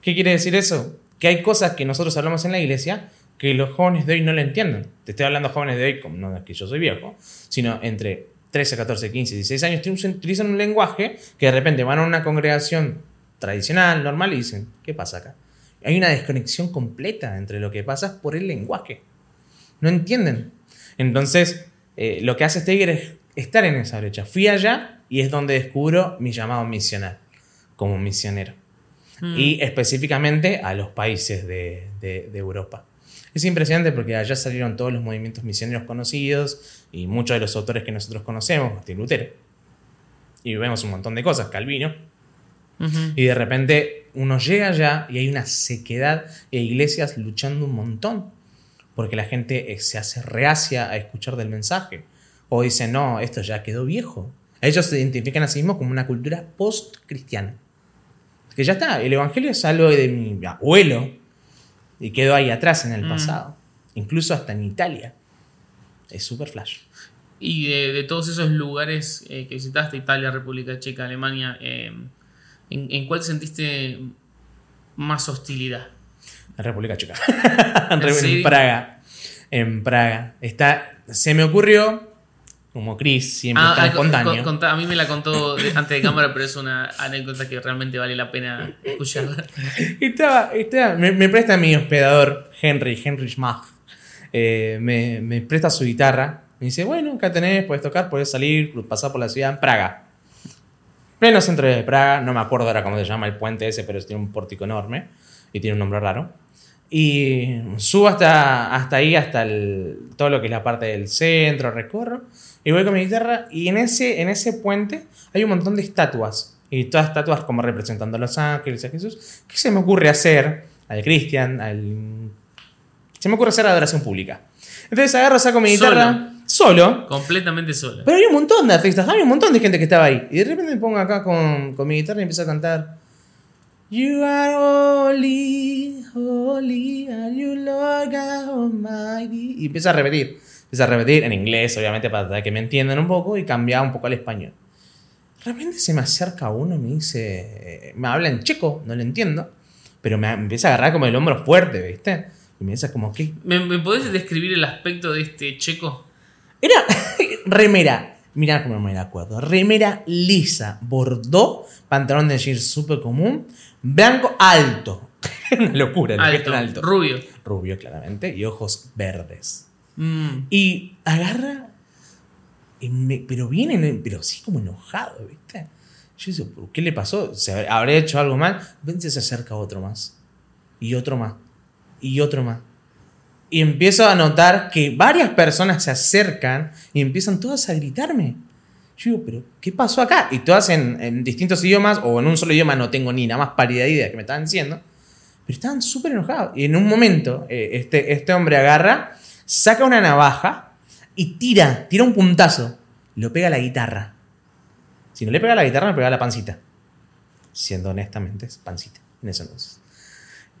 ¿Qué quiere decir eso? Que hay cosas que nosotros hablamos en la iglesia que los jóvenes de hoy no lo entienden. Te estoy hablando de jóvenes de hoy, como no es que yo soy viejo, sino entre 13, 14, 15, 16 años utilizan- un lenguaje que de repente van a una congregación tradicional, normal, y dicen, ¿qué pasa acá? Hay una desconexión completa entre lo que pasa por el lenguaje. No entienden. Entonces, eh, lo que hace Steiger es estar en esa brecha. Fui allá y es donde descubro mi llamado misional como misionero. Mm. Y específicamente a los países de, de- de Europa. Es impresionante porque allá salieron todos los movimientos misioneros conocidos y muchos de los autores que nosotros conocemos, Martín Lutero. Y vemos un montón de cosas, Calvino. Y de repente uno llega allá y hay una sequedad e iglesias luchando un montón. Porque la gente eh, se hace reacia a escuchar del mensaje. O dice, no, esto ya quedó viejo. Ellos se identifican a sí mismos como una cultura post-cristiana. Que ya está, el evangelio es algo de mi abuelo. Y quedó ahí atrás en el Mm. pasado. Incluso hasta en Italia. Es super flash. Y de, de todos esos lugares eh, que visitaste, Italia, República Checa, Alemania, eh, ¿en, en cuál sentiste más hostilidad? En República Checa. ¿En en? Praga. En Praga. Está, se me ocurrió, como Chris, siempre Ah, tan ah, con- espontáneo. con- contá- a mí me la contó antes de cámara, pero es una anécdota que realmente vale la pena escuchar. Estaba, estaba- me, me presta mi hospedador, Henry, Henry Schmach. Eh, me, me presta su guitarra. Me dice, bueno, acá tenés, puedes tocar, puedes salir, pasar por la ciudad en Praga. Pleno centro de Praga, no me acuerdo ahora cómo se llama el puente ese, pero tiene un pórtico enorme y tiene un nombre raro. Y subo hasta, hasta ahí, hasta el- todo lo que es la parte del centro, recorro, y voy con mi guitarra, y en ese, en ese puente hay un montón de estatuas, y todas estatuas como representando a los ángeles, a Jesús. ¿Qué se me ocurre hacer al Cristian? Al... Se me ocurre hacer adoración pública. Entonces agarro, saco mi guitarra solo, Completamente sola. pero había un montón de artistas, había un montón de gente que estaba ahí. Y de repente me pongo acá con, con mi guitarra y empiezo a cantar. You are holy, holy, are you Lord God Almighty. Y empiezo a repetir. Empiezo a repetir en inglés, obviamente, para que me entiendan un poco y cambiar un poco al español. De repente se me acerca uno y me dice, me habla en checo, no lo entiendo, pero me, empieza a agarrar como el hombro fuerte, ¿viste? Y me dice como, ¿qué, ¿Me, me podés describir el aspecto de este checo? Era remera. Mirá cómo me acuerdo. Remera lisa, bordó, pantalón de jeans súper común, blanco alto. Una locura, alto. rubio. Rubio, claramente, y ojos verdes. Mm. Y agarra, y me- pero viene, pero sí como enojado, ¿viste? Yo digo, ¿por qué le pasó? ¿Se habrá hecho algo mal? Vence, se acerca otro más. Y otro más. Y otro más. Y empiezo a notar que varias personas se acercan y empiezan todas a gritarme. Yo digo, ¿pero qué pasó acá? Y todas en, en distintos idiomas o en un solo idioma, no tengo ni nada más pálida idea de que me estaban diciendo. Pero estaban súper enojados. Y en un momento, eh, este, este hombre agarra, saca una navaja y tira, tira un puntazo. Lo pega a la guitarra. Si no le pega a la guitarra, me pega a la pancita. Siendo honestamente, es pancita en ese entonces.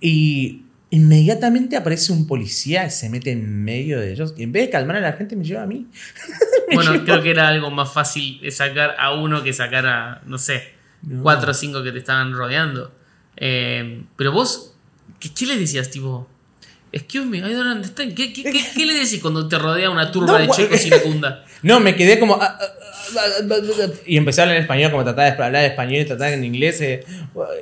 Y inmediatamente aparece un policía y se mete en medio de ellos. Y en vez de calmar a la gente, me lleva a mí. Bueno, creo que era algo más fácil de sacar a uno que sacar a, no sé, No. cuatro o cinco que te estaban rodeando. Eh, pero vos, ¿qué, qué le decías, tipo? Excuse me, I don't understand. ¿Qué, qué, qué, qué le decís cuando te rodea una turba No, de chicos iracunda? No, me quedé como. ah, ah, ah, y empecé a hablar en español, como trataba de hablar español y trataba en inglés. eh,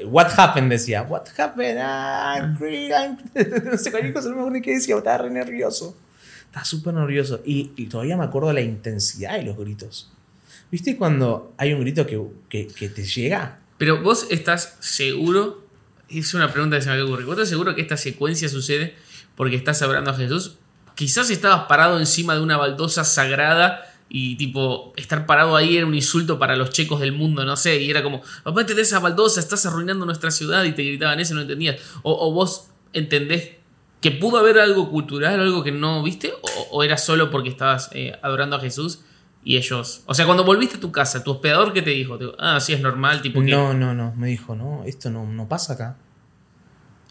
What happened? Decía. What happened? I'm free, I'm- No sé cualquier cosa, no me acuerdo ni qué decía, estaba re nervioso. Estaba súper nervioso. Y, y todavía me acuerdo de la intensidad de los gritos. ¿Viste cuando hay un grito que, que, que te llega? Pero vos estás seguro, es una pregunta que se me ocurre, ¿vos estás seguro que esta secuencia sucede porque estás hablando a Jesús? Quizás estabas parado encima de una baldosa sagrada y tipo, estar parado ahí era un insulto para los checos del mundo, no sé, y era como, papá, te de esa baldosa, estás arruinando nuestra ciudad y te gritaban eso no entendías. O, vos entendés que pudo haber algo cultural, algo que no viste, o, era solo porque estabas eh, adorando a Jesús y ellos... O sea, cuando volviste a tu casa, tu hospedador, ¿qué te dijo? Ah, sí, es normal, tipo que... No, no, no. Me dijo, no, esto no, no pasa acá.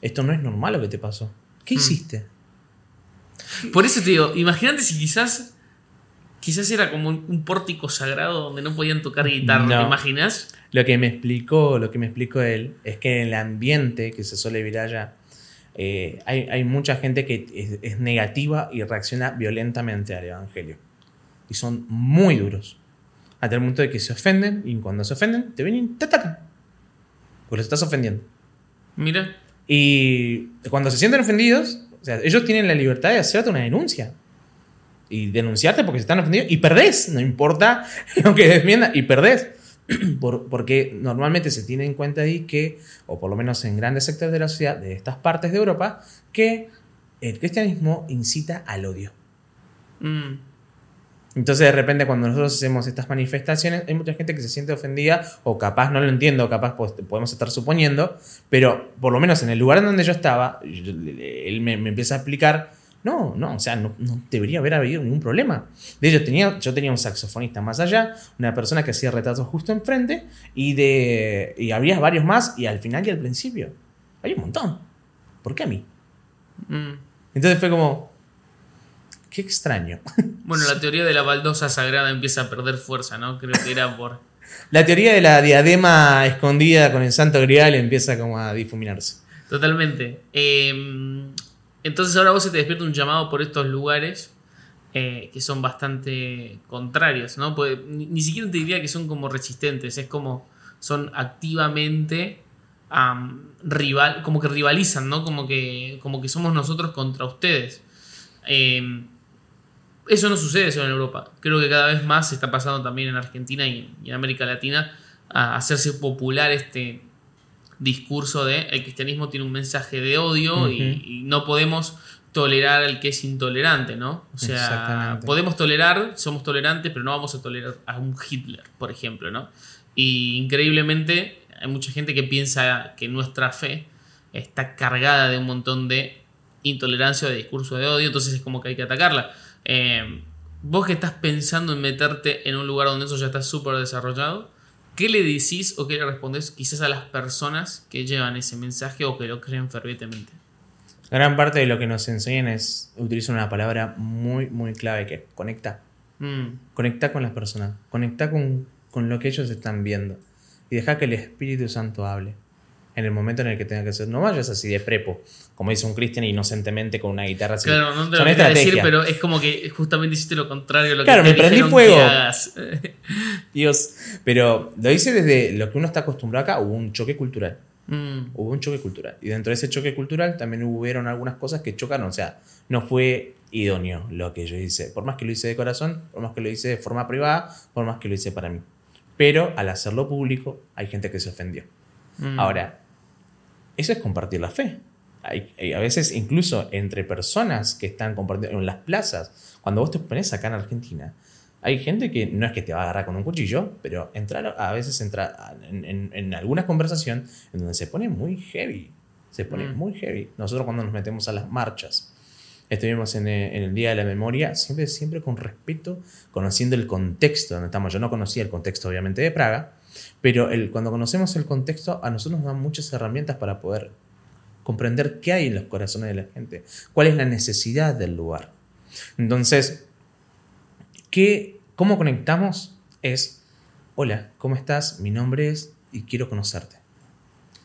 Esto no es normal lo que te pasó. ¿Qué Mm. hiciste? Por eso te digo, imagínate si quizás quizás era como un, pórtico sagrado donde no podían tocar guitarra, No. ¿te imaginas? Lo que me explicó, lo que me explicó él, es que en el ambiente que se suele vivir allá, eh, hay, hay mucha gente que es, es negativa y reacciona violentamente al evangelio. Y son muy duros. Hasta el punto de que se ofenden y cuando se ofenden, te vienen y te atacan. Porque los estás ofendiendo. Mira, Y cuando se sienten ofendidos, o sea, ellos tienen la libertad de hacerte una denuncia. Y denunciarte porque se están ofendidos y perdés. No importa lo que defienda y perdés. Por- porque normalmente se tiene en cuenta ahí que, o por lo menos en grandes sectores de la sociedad de estas partes de Europa, que el cristianismo incita al odio. mm, Entonces de repente cuando nosotros hacemos estas manifestaciones hay mucha gente que se siente ofendida o capaz no lo entiendo, capaz pues, podemos estar suponiendo, pero por lo menos en el lugar en donde yo estaba, yo- él me, me empieza a explicar, no, no, o sea, no, no debería haber habido ningún problema. De hecho, tenía, yo tenía un saxofonista más allá, una persona que hacía retratos justo enfrente y, de, y había varios más y al final y al principio. Hay un montón. ¿Por qué a mí? Mm. Entonces fue como, qué extraño. Bueno, la teoría de la baldosa sagrada empieza a perder fuerza, ¿no? Creo que era por... La teoría de la diadema escondida con el santo grial empieza como a difuminarse. Totalmente. Eh, entonces ahora vos se te despierta un llamado por estos lugares eh, que son bastante contrarios, ¿no? Pues, ni, ni siquiera te diría que son como resistentes, es como son activamente am, rival, como que rivalizan, ¿no? Como que, como que somos nosotros contra ustedes. Eh, eso no sucede solo en Europa. Creo que cada vez más se está pasando también en Argentina y, en América Latina a hacerse popular este discurso de el cristianismo tiene un mensaje de odio y, no podemos tolerar al que es intolerante, ¿no? O sea, podemos tolerar, somos tolerantes, pero no vamos a tolerar a un Hitler, por ejemplo, ¿no? Y increíblemente hay mucha gente que piensa que nuestra fe está cargada de un montón de intolerancia o de discurso de odio, entonces es como que hay que atacarla. Eh, vos que estás pensando en meterte en un lugar donde eso ya está súper desarrollado, ¿qué le decís o qué le respondés quizás a las personas que llevan ese mensaje o que lo creen fervientemente? Gran parte de lo que nos enseñan es utilizar una palabra muy, muy clave que es conecta. Mm, Conecta con las personas, conecta con, con lo que ellos están viendo y deja que el Espíritu Santo hable en el momento en el que tenga que ser. No vayas así de prepo, como dice un cristian inocentemente con una guitarra así. Claro, no te lo quería decir, pero es como que justamente hiciste lo contrario a lo Claro, que te me prendí fuego. que hagas. Dios. Pero lo hice desde lo que uno está acostumbrado acá, hubo un choque cultural. Mm, Hubo un choque cultural. Y dentro de ese choque cultural también hubieron algunas cosas que chocaron. O sea, no fue idóneo lo que yo hice. Por más que lo hice de corazón, por más que lo hice de forma privada, por más que lo hice para mí. Pero al hacerlo público, hay gente que se ofendió. mm. Ahora, eso es compartir la fe. Hay, hay a veces incluso entre personas que están compartiendo en las plazas, cuando vos te pones acá en Argentina, hay gente que no es que te va a agarrar con un cuchillo, pero entrar a veces entra en, en- en alguna conversación en donde se pone muy heavy. Se pone Mm. muy heavy. Nosotros cuando nos metemos a las marchas, estuvimos en el, en el Día de la Memoria, siempre, siempre con respeto, conociendo el contexto donde estamos. Yo no conocía el contexto obviamente de Praga, pero el, cuando conocemos el contexto, a nosotros nos dan muchas herramientas para poder comprender qué hay en los corazones de la gente, cuál es la necesidad del lugar. Entonces, ¿qué, ¿cómo conectamos? Es, hola, ¿cómo estás? Mi nombre es y quiero conocerte.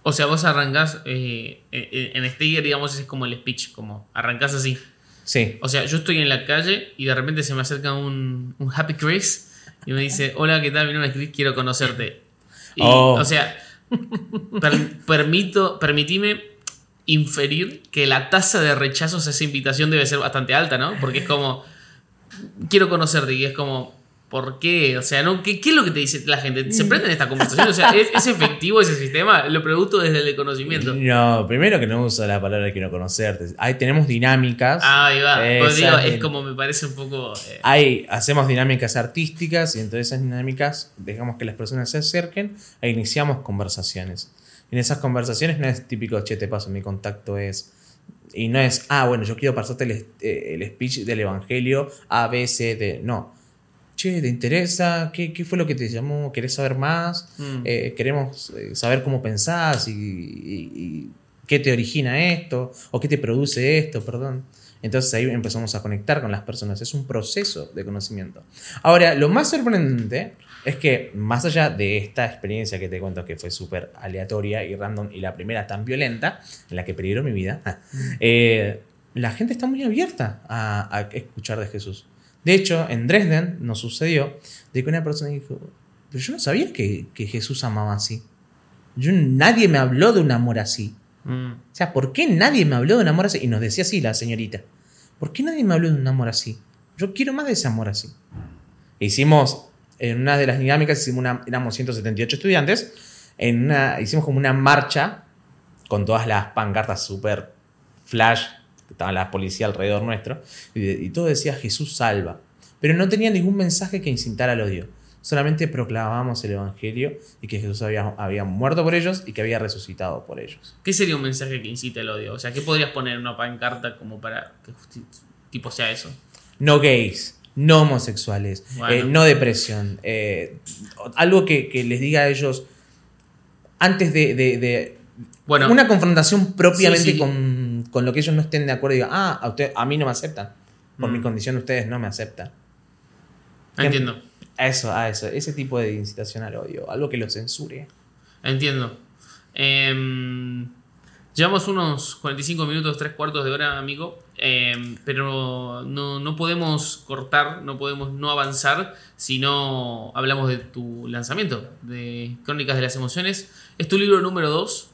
O sea, vos arrancás eh, eh, en Steiger, digamos, es como el speech, como arrancás así. Sí, O sea, yo estoy en la calle y de repente se me acerca un, un Happy Chris y me dice, hola, ¿qué tal? Mi nombre es Chris, quiero conocerte. Y, Oh. O sea, per- permito, permitime inferir que la tasa de rechazos a esa invitación debe ser bastante alta, ¿no? Porque es como, quiero conocerte y es como, ¿por qué? O sea, ¿no? ¿Qué, qué es lo que te dice la gente? ¿Se prende en esta conversación? O sea, ¿es, es efectivo ese sistema? Lo pregunto desde el conocimiento. No, primero que no uso la palabra quiero conocerte. Ahí tenemos dinámicas. Ahí va. Pues digo, es como me parece un poco... eh, Hay, hacemos dinámicas artísticas y entre esas dinámicas dejamos que las personas se acerquen e iniciamos conversaciones. En esas conversaciones no es típico, che, te paso, mi contacto es... Y no es, ah, bueno, yo quiero pasarte el, eh, el speech del Evangelio A, B, C, D. No. Che, ¿te interesa? ¿Qué, qué fue lo que te llamó? ¿Querés saber más? mm. Eh, queremos eh, saber cómo pensás y, y- y qué te origina esto o qué te produce esto, perdón. Entonces ahí empezamos a conectar con las personas. Es un proceso de conocimiento. Ahora, lo más sorprendente es que más allá de esta experiencia que te cuento que fue súper aleatoria y random y la primera tan violenta, en la que peligró mi vida, eh, la gente está muy abierta a, a escuchar de Jesús. De hecho, en Dresden nos sucedió de que una persona dijo, pero yo no sabía que, que Jesús amaba así. Yo, nadie me habló de un amor así. Mm. O sea, ¿por qué nadie me habló de un amor así? Y nos decía así la señorita. ¿Por qué nadie me habló de un amor así? Yo quiero más de ese amor así. Hicimos, en una de las dinámicas, hicimos una, éramos 178 estudiantes, en una, hicimos como una marcha con todas las pancartas super flash, estaba la policía alrededor nuestro, y, y todo decía Jesús salva. Pero no tenía ningún mensaje que incitara al odio. Solamente proclamábamos el Evangelio y que Jesús había, había muerto por ellos y que había resucitado por ellos. ¿Qué sería un mensaje que incite el odio? O sea, ¿qué podrías poner en una pancarta como para que tipo sea eso? no gays, no homosexuales, Bueno. eh, no depresión. eh, algo que, que les diga a ellos antes de, de- de- Bueno, una confrontación propiamente Sí, sí. Con, con lo que ellos no estén de acuerdo y digan, ah, a, usted, a mí no me aceptan. Por Mm. mi condición ustedes no me aceptan. Entiendo. A eso, a eso. Ese tipo de incitación al odio. Algo que lo censure. Entiendo. Em, llevamos unos 45 minutos, tres cuartos de hora, amigo. Em, pero no, no podemos cortar, no podemos no avanzar si no hablamos de tu lanzamiento, de Crónicas de las Emociones. Es tu libro número 2.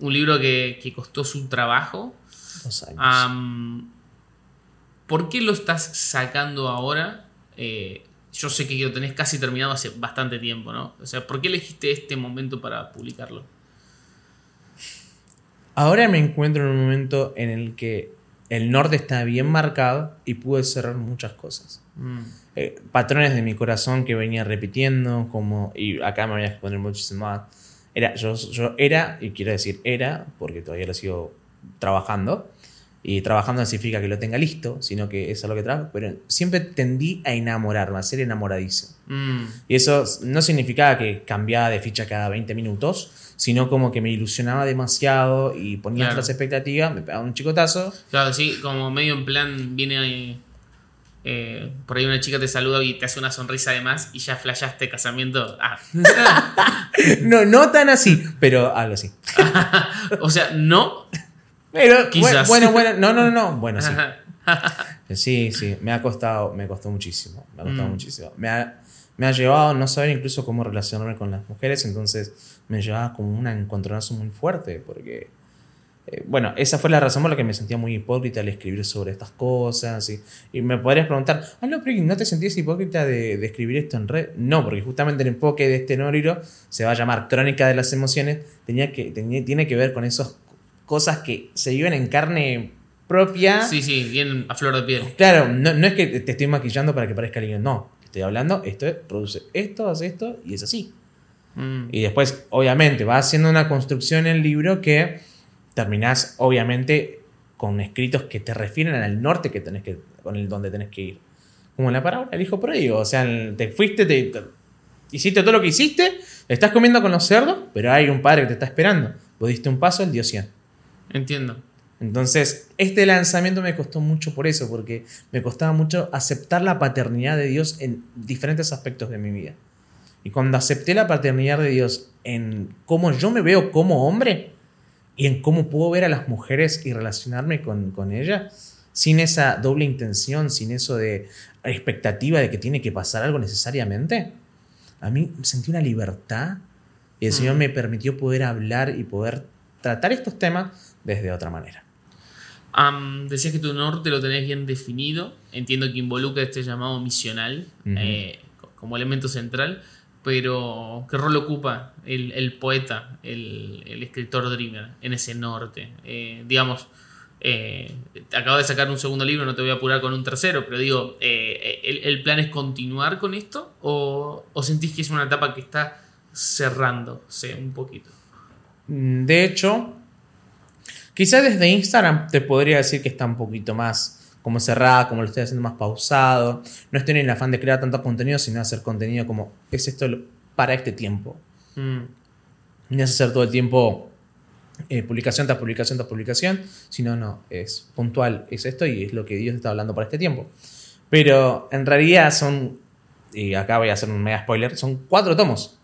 Un libro que, que costó su trabajo. Dos años. ¿Por qué lo estás sacando ahora? Eh, yo sé que lo tenés casi terminado hace bastante tiempo, ¿no? O sea, ¿por qué elegiste este momento para publicarlo? Ahora me encuentro en un momento en el que el norte está bien marcado y pude cerrar muchas cosas. Mm, Eh, patrones de mi corazón que venía repitiendo, como, y acá me voy a exponer muchísimo más. Era, yo, yo era, y quiero decir era, porque todavía lo sigo trabajando, y trabajando no significa que lo tenga listo, sino que es algo que trabajo, pero siempre tendí a enamorarme, a ser enamoradizo. mm, Y eso no significaba que cambiaba de ficha cada 20 minutos, sino como que me ilusionaba demasiado y ponía Claro. otras expectativas, me pegaba un chicotazo. Claro, sí, como medio en plan, viene eh, eh, por ahí una chica te saluda y te hace una sonrisa de más y ya flashaste casamiento. Ah. No, no tan así, pero algo así. o sea, no. Pero Quizás. bueno, bueno, no, no, no, no. Bueno, sí. Sí, sí, me ha costado, me costó muchísimo, me ha costado Mm. muchísimo. Me ha, me ha llevado a no saber incluso cómo relacionarme con las mujeres, entonces me llevaba como un encontronazo muy fuerte, porque, eh, bueno, esa fue la razón por la que me sentía muy hipócrita al escribir sobre estas cosas, y, y me podrías preguntar, ah, no, pero ¿no te sentías hipócrita de, de escribir esto en red? No, porque justamente el enfoque de este libro se va a llamar Crónica de las Emociones, tenía que, tenía, tiene que ver con esas cosas que se viven en carne propia. Sí, sí, bien a flor de piel. Claro, no, no es que te estoy maquillando para que parezca alguien, no. Estoy hablando, esto es- produce esto, hace esto y es así. Mm, Y después, obviamente, va haciendo una construcción en el libro que terminás, obviamente, con escritos que te refieren al norte que tenés que, con el donde tenés que ir. Como la parábola del hijo pródigo. O sea, te fuiste, te, te- hiciste todo lo que hiciste, estás comiendo con los cerdos, pero hay un padre que te está esperando. Vos diste un paso, el dio 100. entiendo. Entonces, este lanzamiento me costó mucho por eso, porque me costaba mucho aceptar la paternidad de Dios en diferentes aspectos de mi vida. Y cuando acepté la paternidad de Dios en cómo yo me veo como hombre y en cómo puedo ver a las mujeres y relacionarme con, con ellas, sin esa doble intención, sin eso de expectativa de que tiene que pasar algo necesariamente, a mí sentí una libertad y el Señor Mm. me permitió poder hablar y poder tratar estos temas desde otra manera. Am, decías que tu norte lo tenés bien definido. Entiendo que involucra este llamado misional Ujú. eh, co- como elemento central. Pero, ¿qué rol ocupa el, poeta, el, escritor Dreamer en ese norte? Eh, digamos, eh, acabo de sacar un segundo libro, no te voy a apurar con un tercero, pero digo, eh, ¿el, el plan es continuar con esto? ¿O, o sentís que es una etapa que está cerrándose un poquito? Mm, De hecho, quizás desde Instagram te podría decir que está un poquito más como cerrada, como lo estoy haciendo más pausado. No estoy en el afán de crear tanto contenido, sino hacer contenido como es esto para este tiempo. Mm, No es hacer todo el tiempo eh, publicación tras publicación tras publicación, sino no, es puntual, es esto y es lo que Dios está hablando para este tiempo. Pero en realidad son, y acá voy a hacer un mega spoiler, son cuatro tomos.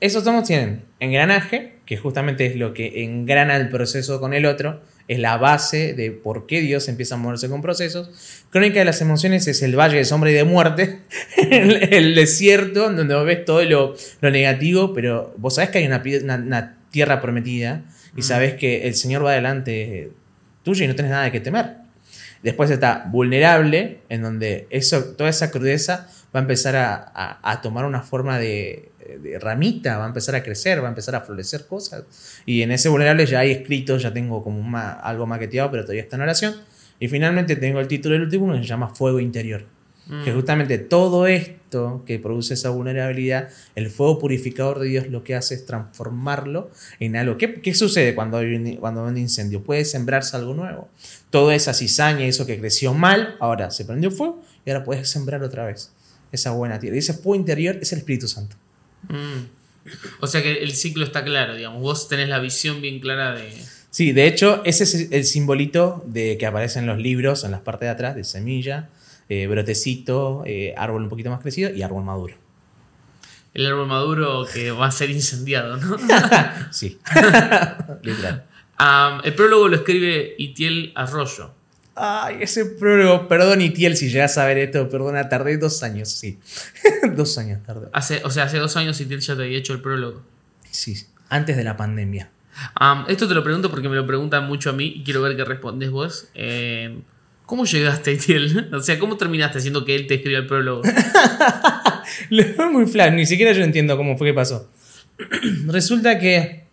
Esos tomos tienen engranaje, que justamente es lo que engrana el proceso con el otro, es la base de por qué Dios empieza a moverse con procesos. Crónica de las emociones es el valle de sombra y de muerte, el, el desierto donde vos ves todo lo, lo negativo, pero vos sabés que hay una, pie- una- una tierra prometida y Mm. sabés que el Señor va adelante tuyo y no tenés nada qué temer. Después está vulnerable, en donde eso, toda esa crudeza va a empezar a, a- a tomar una forma de, de ramita, va a empezar a crecer, va a empezar a florecer cosas. Y en ese vulnerable ya hay escrito, ya tengo como ma- algo maqueteado, pero todavía está en oración. Y finalmente tengo el título del último que se llama Fuego Interior. mm, Que justamente todo esto que produce esa vulnerabilidad, el fuego purificador de Dios lo que hace es transformarlo en algo. ¿Qué, qué sucede cuando hay, un, cuando hay un incendio? Puede sembrarse algo nuevo. Toda esa cizaña, eso que creció mal, ahora se prendió fuego y ahora puedes sembrar otra vez esa buena tierra. Y ese fuego interior es el Espíritu Santo. Mm. O sea que el ciclo está claro, digamos. Vos tenés la visión bien clara de. Sí, de hecho, ese es el simbolito de que aparece en los libros, en las partes de atrás, de semilla, eh, brotecito, eh, árbol un poquito más crecido y árbol maduro. El árbol maduro que va a ser incendiado, ¿no? sí, literal. El prólogo lo escribe Itiel Arroyo. Ay, ese prólogo, perdón, Itiel, si llegas a ver esto, perdona, tardé dos años, sí. dos años tardé. Hace, o sea, hace dos años Itiel ya te había hecho el prólogo. Sí, antes de la pandemia. Esto te lo pregunto porque me lo preguntan mucho a mí y quiero ver qué respondes vos. Eh, ¿Cómo llegaste Itiel? O sea, ¿cómo terminaste haciendo que él te escriba el prólogo? Le fue muy flash, ni siquiera yo entiendo cómo fue que pasó. Resulta que.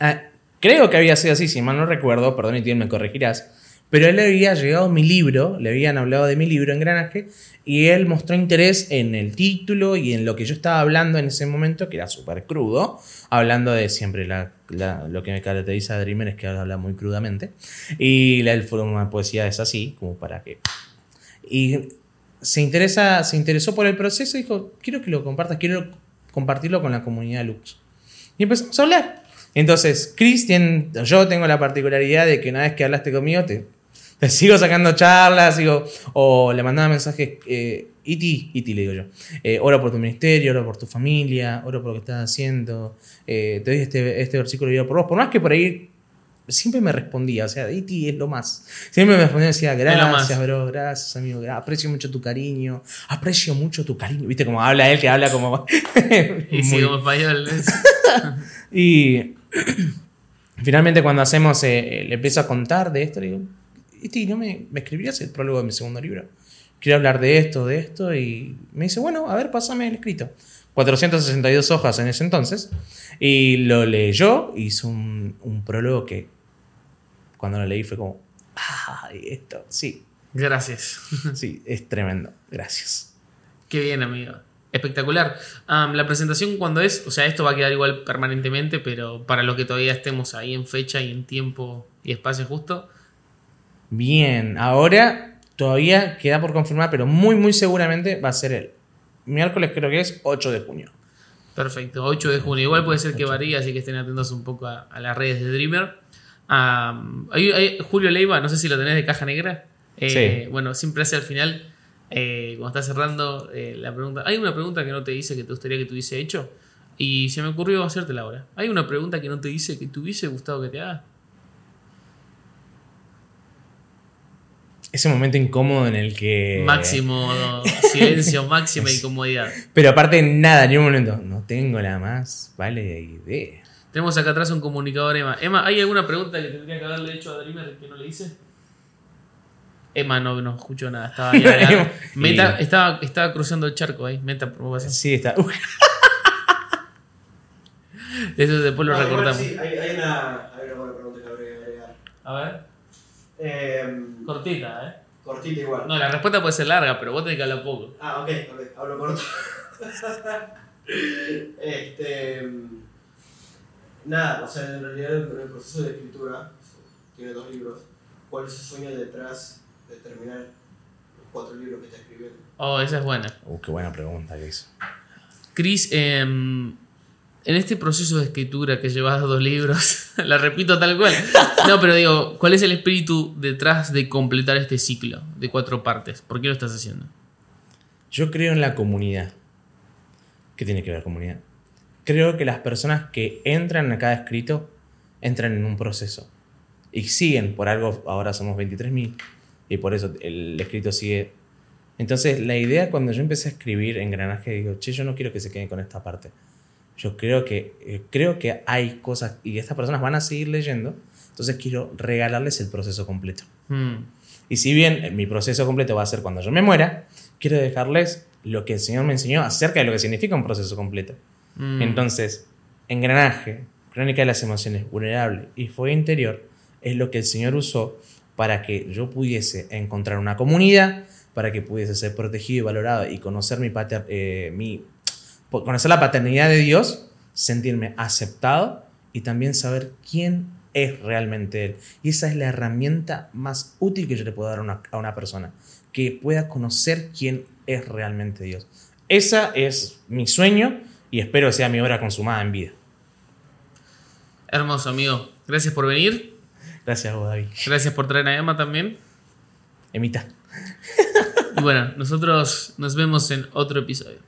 ah, creo que había sido así, si mal no recuerdo, perdón, y me corregirás. Pero él le había llegado mi libro, le habían hablado de mi libro, Engranaje, y él mostró interés en el título y en lo que yo estaba hablando en ese momento, que era súper crudo, hablando de siempre lo que me caracteriza a Dreamer es que habla muy crudamente. Y la forma poesía es así, como para que. Y se, interesa, se interesó por el proceso y dijo: Quiero que lo compartas, quiero compartirlo con la comunidad Lux. Y empezamos a hablar. Entonces, Cristian, yo tengo la particularidad de que una vez que hablaste conmigo, te, te sigo sacando charlas, sigo, o le mandaba mensajes, eh, Iti, Iti le digo yo, eh, oro por tu ministerio, oro por tu familia, oro por lo que estás haciendo, eh, te doy este, este versículo y oro por vos. Por más que por ahí siempre me respondía, o sea, Iti es lo más. Siempre me respondía y decía, gracias, bro, gracias, amigo, aprecio mucho tu cariño, aprecio mucho tu cariño. ¿Viste cómo habla él, que habla como... Y sí, como español. es- y finalmente cuando hacemos, eh, le empiezo a contar de esto, le digo, Iti, ¿no me, me escribirías el prólogo de mi segundo libro? Quiero hablar de esto, de esto, y me dice, bueno, a ver, pásame el escrito. 462 hojas en ese entonces, y lo leyó, hizo un, un prólogo que cuando lo leí fue como, ah, esto, sí, Gracias. sí, es tremendo, gracias. Qué bien, amigo. Espectacular. La presentación cuando es, o sea, esto va a quedar igual permanentemente, pero para los que todavía estemos ahí en fecha y en tiempo y espacio justo, Bien, ahora todavía queda por confirmar, pero muy, muy seguramente va a ser el miércoles, creo que es 8 de junio. perfecto. 8 de junio. Igual puede ser que varíe, así que estén atentos un poco a, a las redes de Dreamer. Am, hay- hay- Julio Leiva, no sé si lo tenés de caja negra. Eh, Sí. Bueno, siempre hace al final, eh, cuando está cerrando eh, la pregunta. Hay una pregunta que no te dice que te gustaría que te hubiese hecho. Y se me ocurrió hacértela ahora. Hay una pregunta que no te dice que te hubiese gustado que te haga. Ese momento incómodo en el que... Máximo silencio, máxima incomodidad. Pero aparte, nada, ni un momento. No tengo la más vale idea. Tenemos acá atrás un comunicador, Emma. Emma, ¿hay alguna pregunta que tendría que haberle hecho a Dreamer que no le hice? Emma no, no escuchó nada. Estaba ahí. Emma. Meta, Y- estaba, estaba cruzando el charco ahí. Meta provocación. Sí, está. Eso después lo No, recortamos. sí, hay, hay una, hay una buena pregunta que habría que agregar. A ver. Eh, Cortita, ¿eh? cortita igual. No, la respuesta puede ser larga, pero vos tenés que hablar poco. Ah, ok, ok, hablo corto. este. Nada, o sea, en realidad en el proceso de escritura, tiene dos libros. ¿Cuál es el sueño detrás de terminar los cuatro libros que está escribiendo? Oh, esa es buena. Uh, qué buena pregunta que hizo. Chris, em, en este proceso de escritura que llevas dos libros, la repito tal cual. No, pero digo, ¿cuál es el espíritu detrás de completar este ciclo de cuatro partes? ¿Por qué lo estás haciendo? Yo creo en la comunidad. ¿Qué tiene que ver comunidad? Creo que las personas que entran a cada escrito entran en un proceso. Y siguen, por algo ahora somos 23.000 y por eso el escrito sigue. Entonces la idea cuando yo empecé a escribir engranaje, digo, che, yo no quiero que se queden con esta parte. Yo creo que, eh, creo que hay cosas y estas personas van a seguir leyendo, entonces quiero regalarles el proceso completo. Hmm, Y si bien eh, mi proceso completo va a ser cuando yo me muera, quiero dejarles lo que el Señor me enseñó acerca de lo que significa un proceso completo. hmm. Entonces, engranaje, crónica de las emociones, vulnerable y fuego interior es lo que el Señor usó para que yo pudiese encontrar una comunidad, para que pudiese ser protegido y valorado y conocer mi, pater- eh, mi conocer la paternidad de Dios, sentirme aceptado y también saber quién es realmente Él. Y esa es la herramienta más útil que yo le puedo dar a una, a una persona, que pueda conocer quién es realmente Dios. Esa es mi sueño y espero sea mi obra consumada en vida. Hermoso, amigo. Gracias por venir. Gracias a vos, David. Gracias por traer a Emma también. Emita. Y bueno, nosotros nos vemos en otro episodio.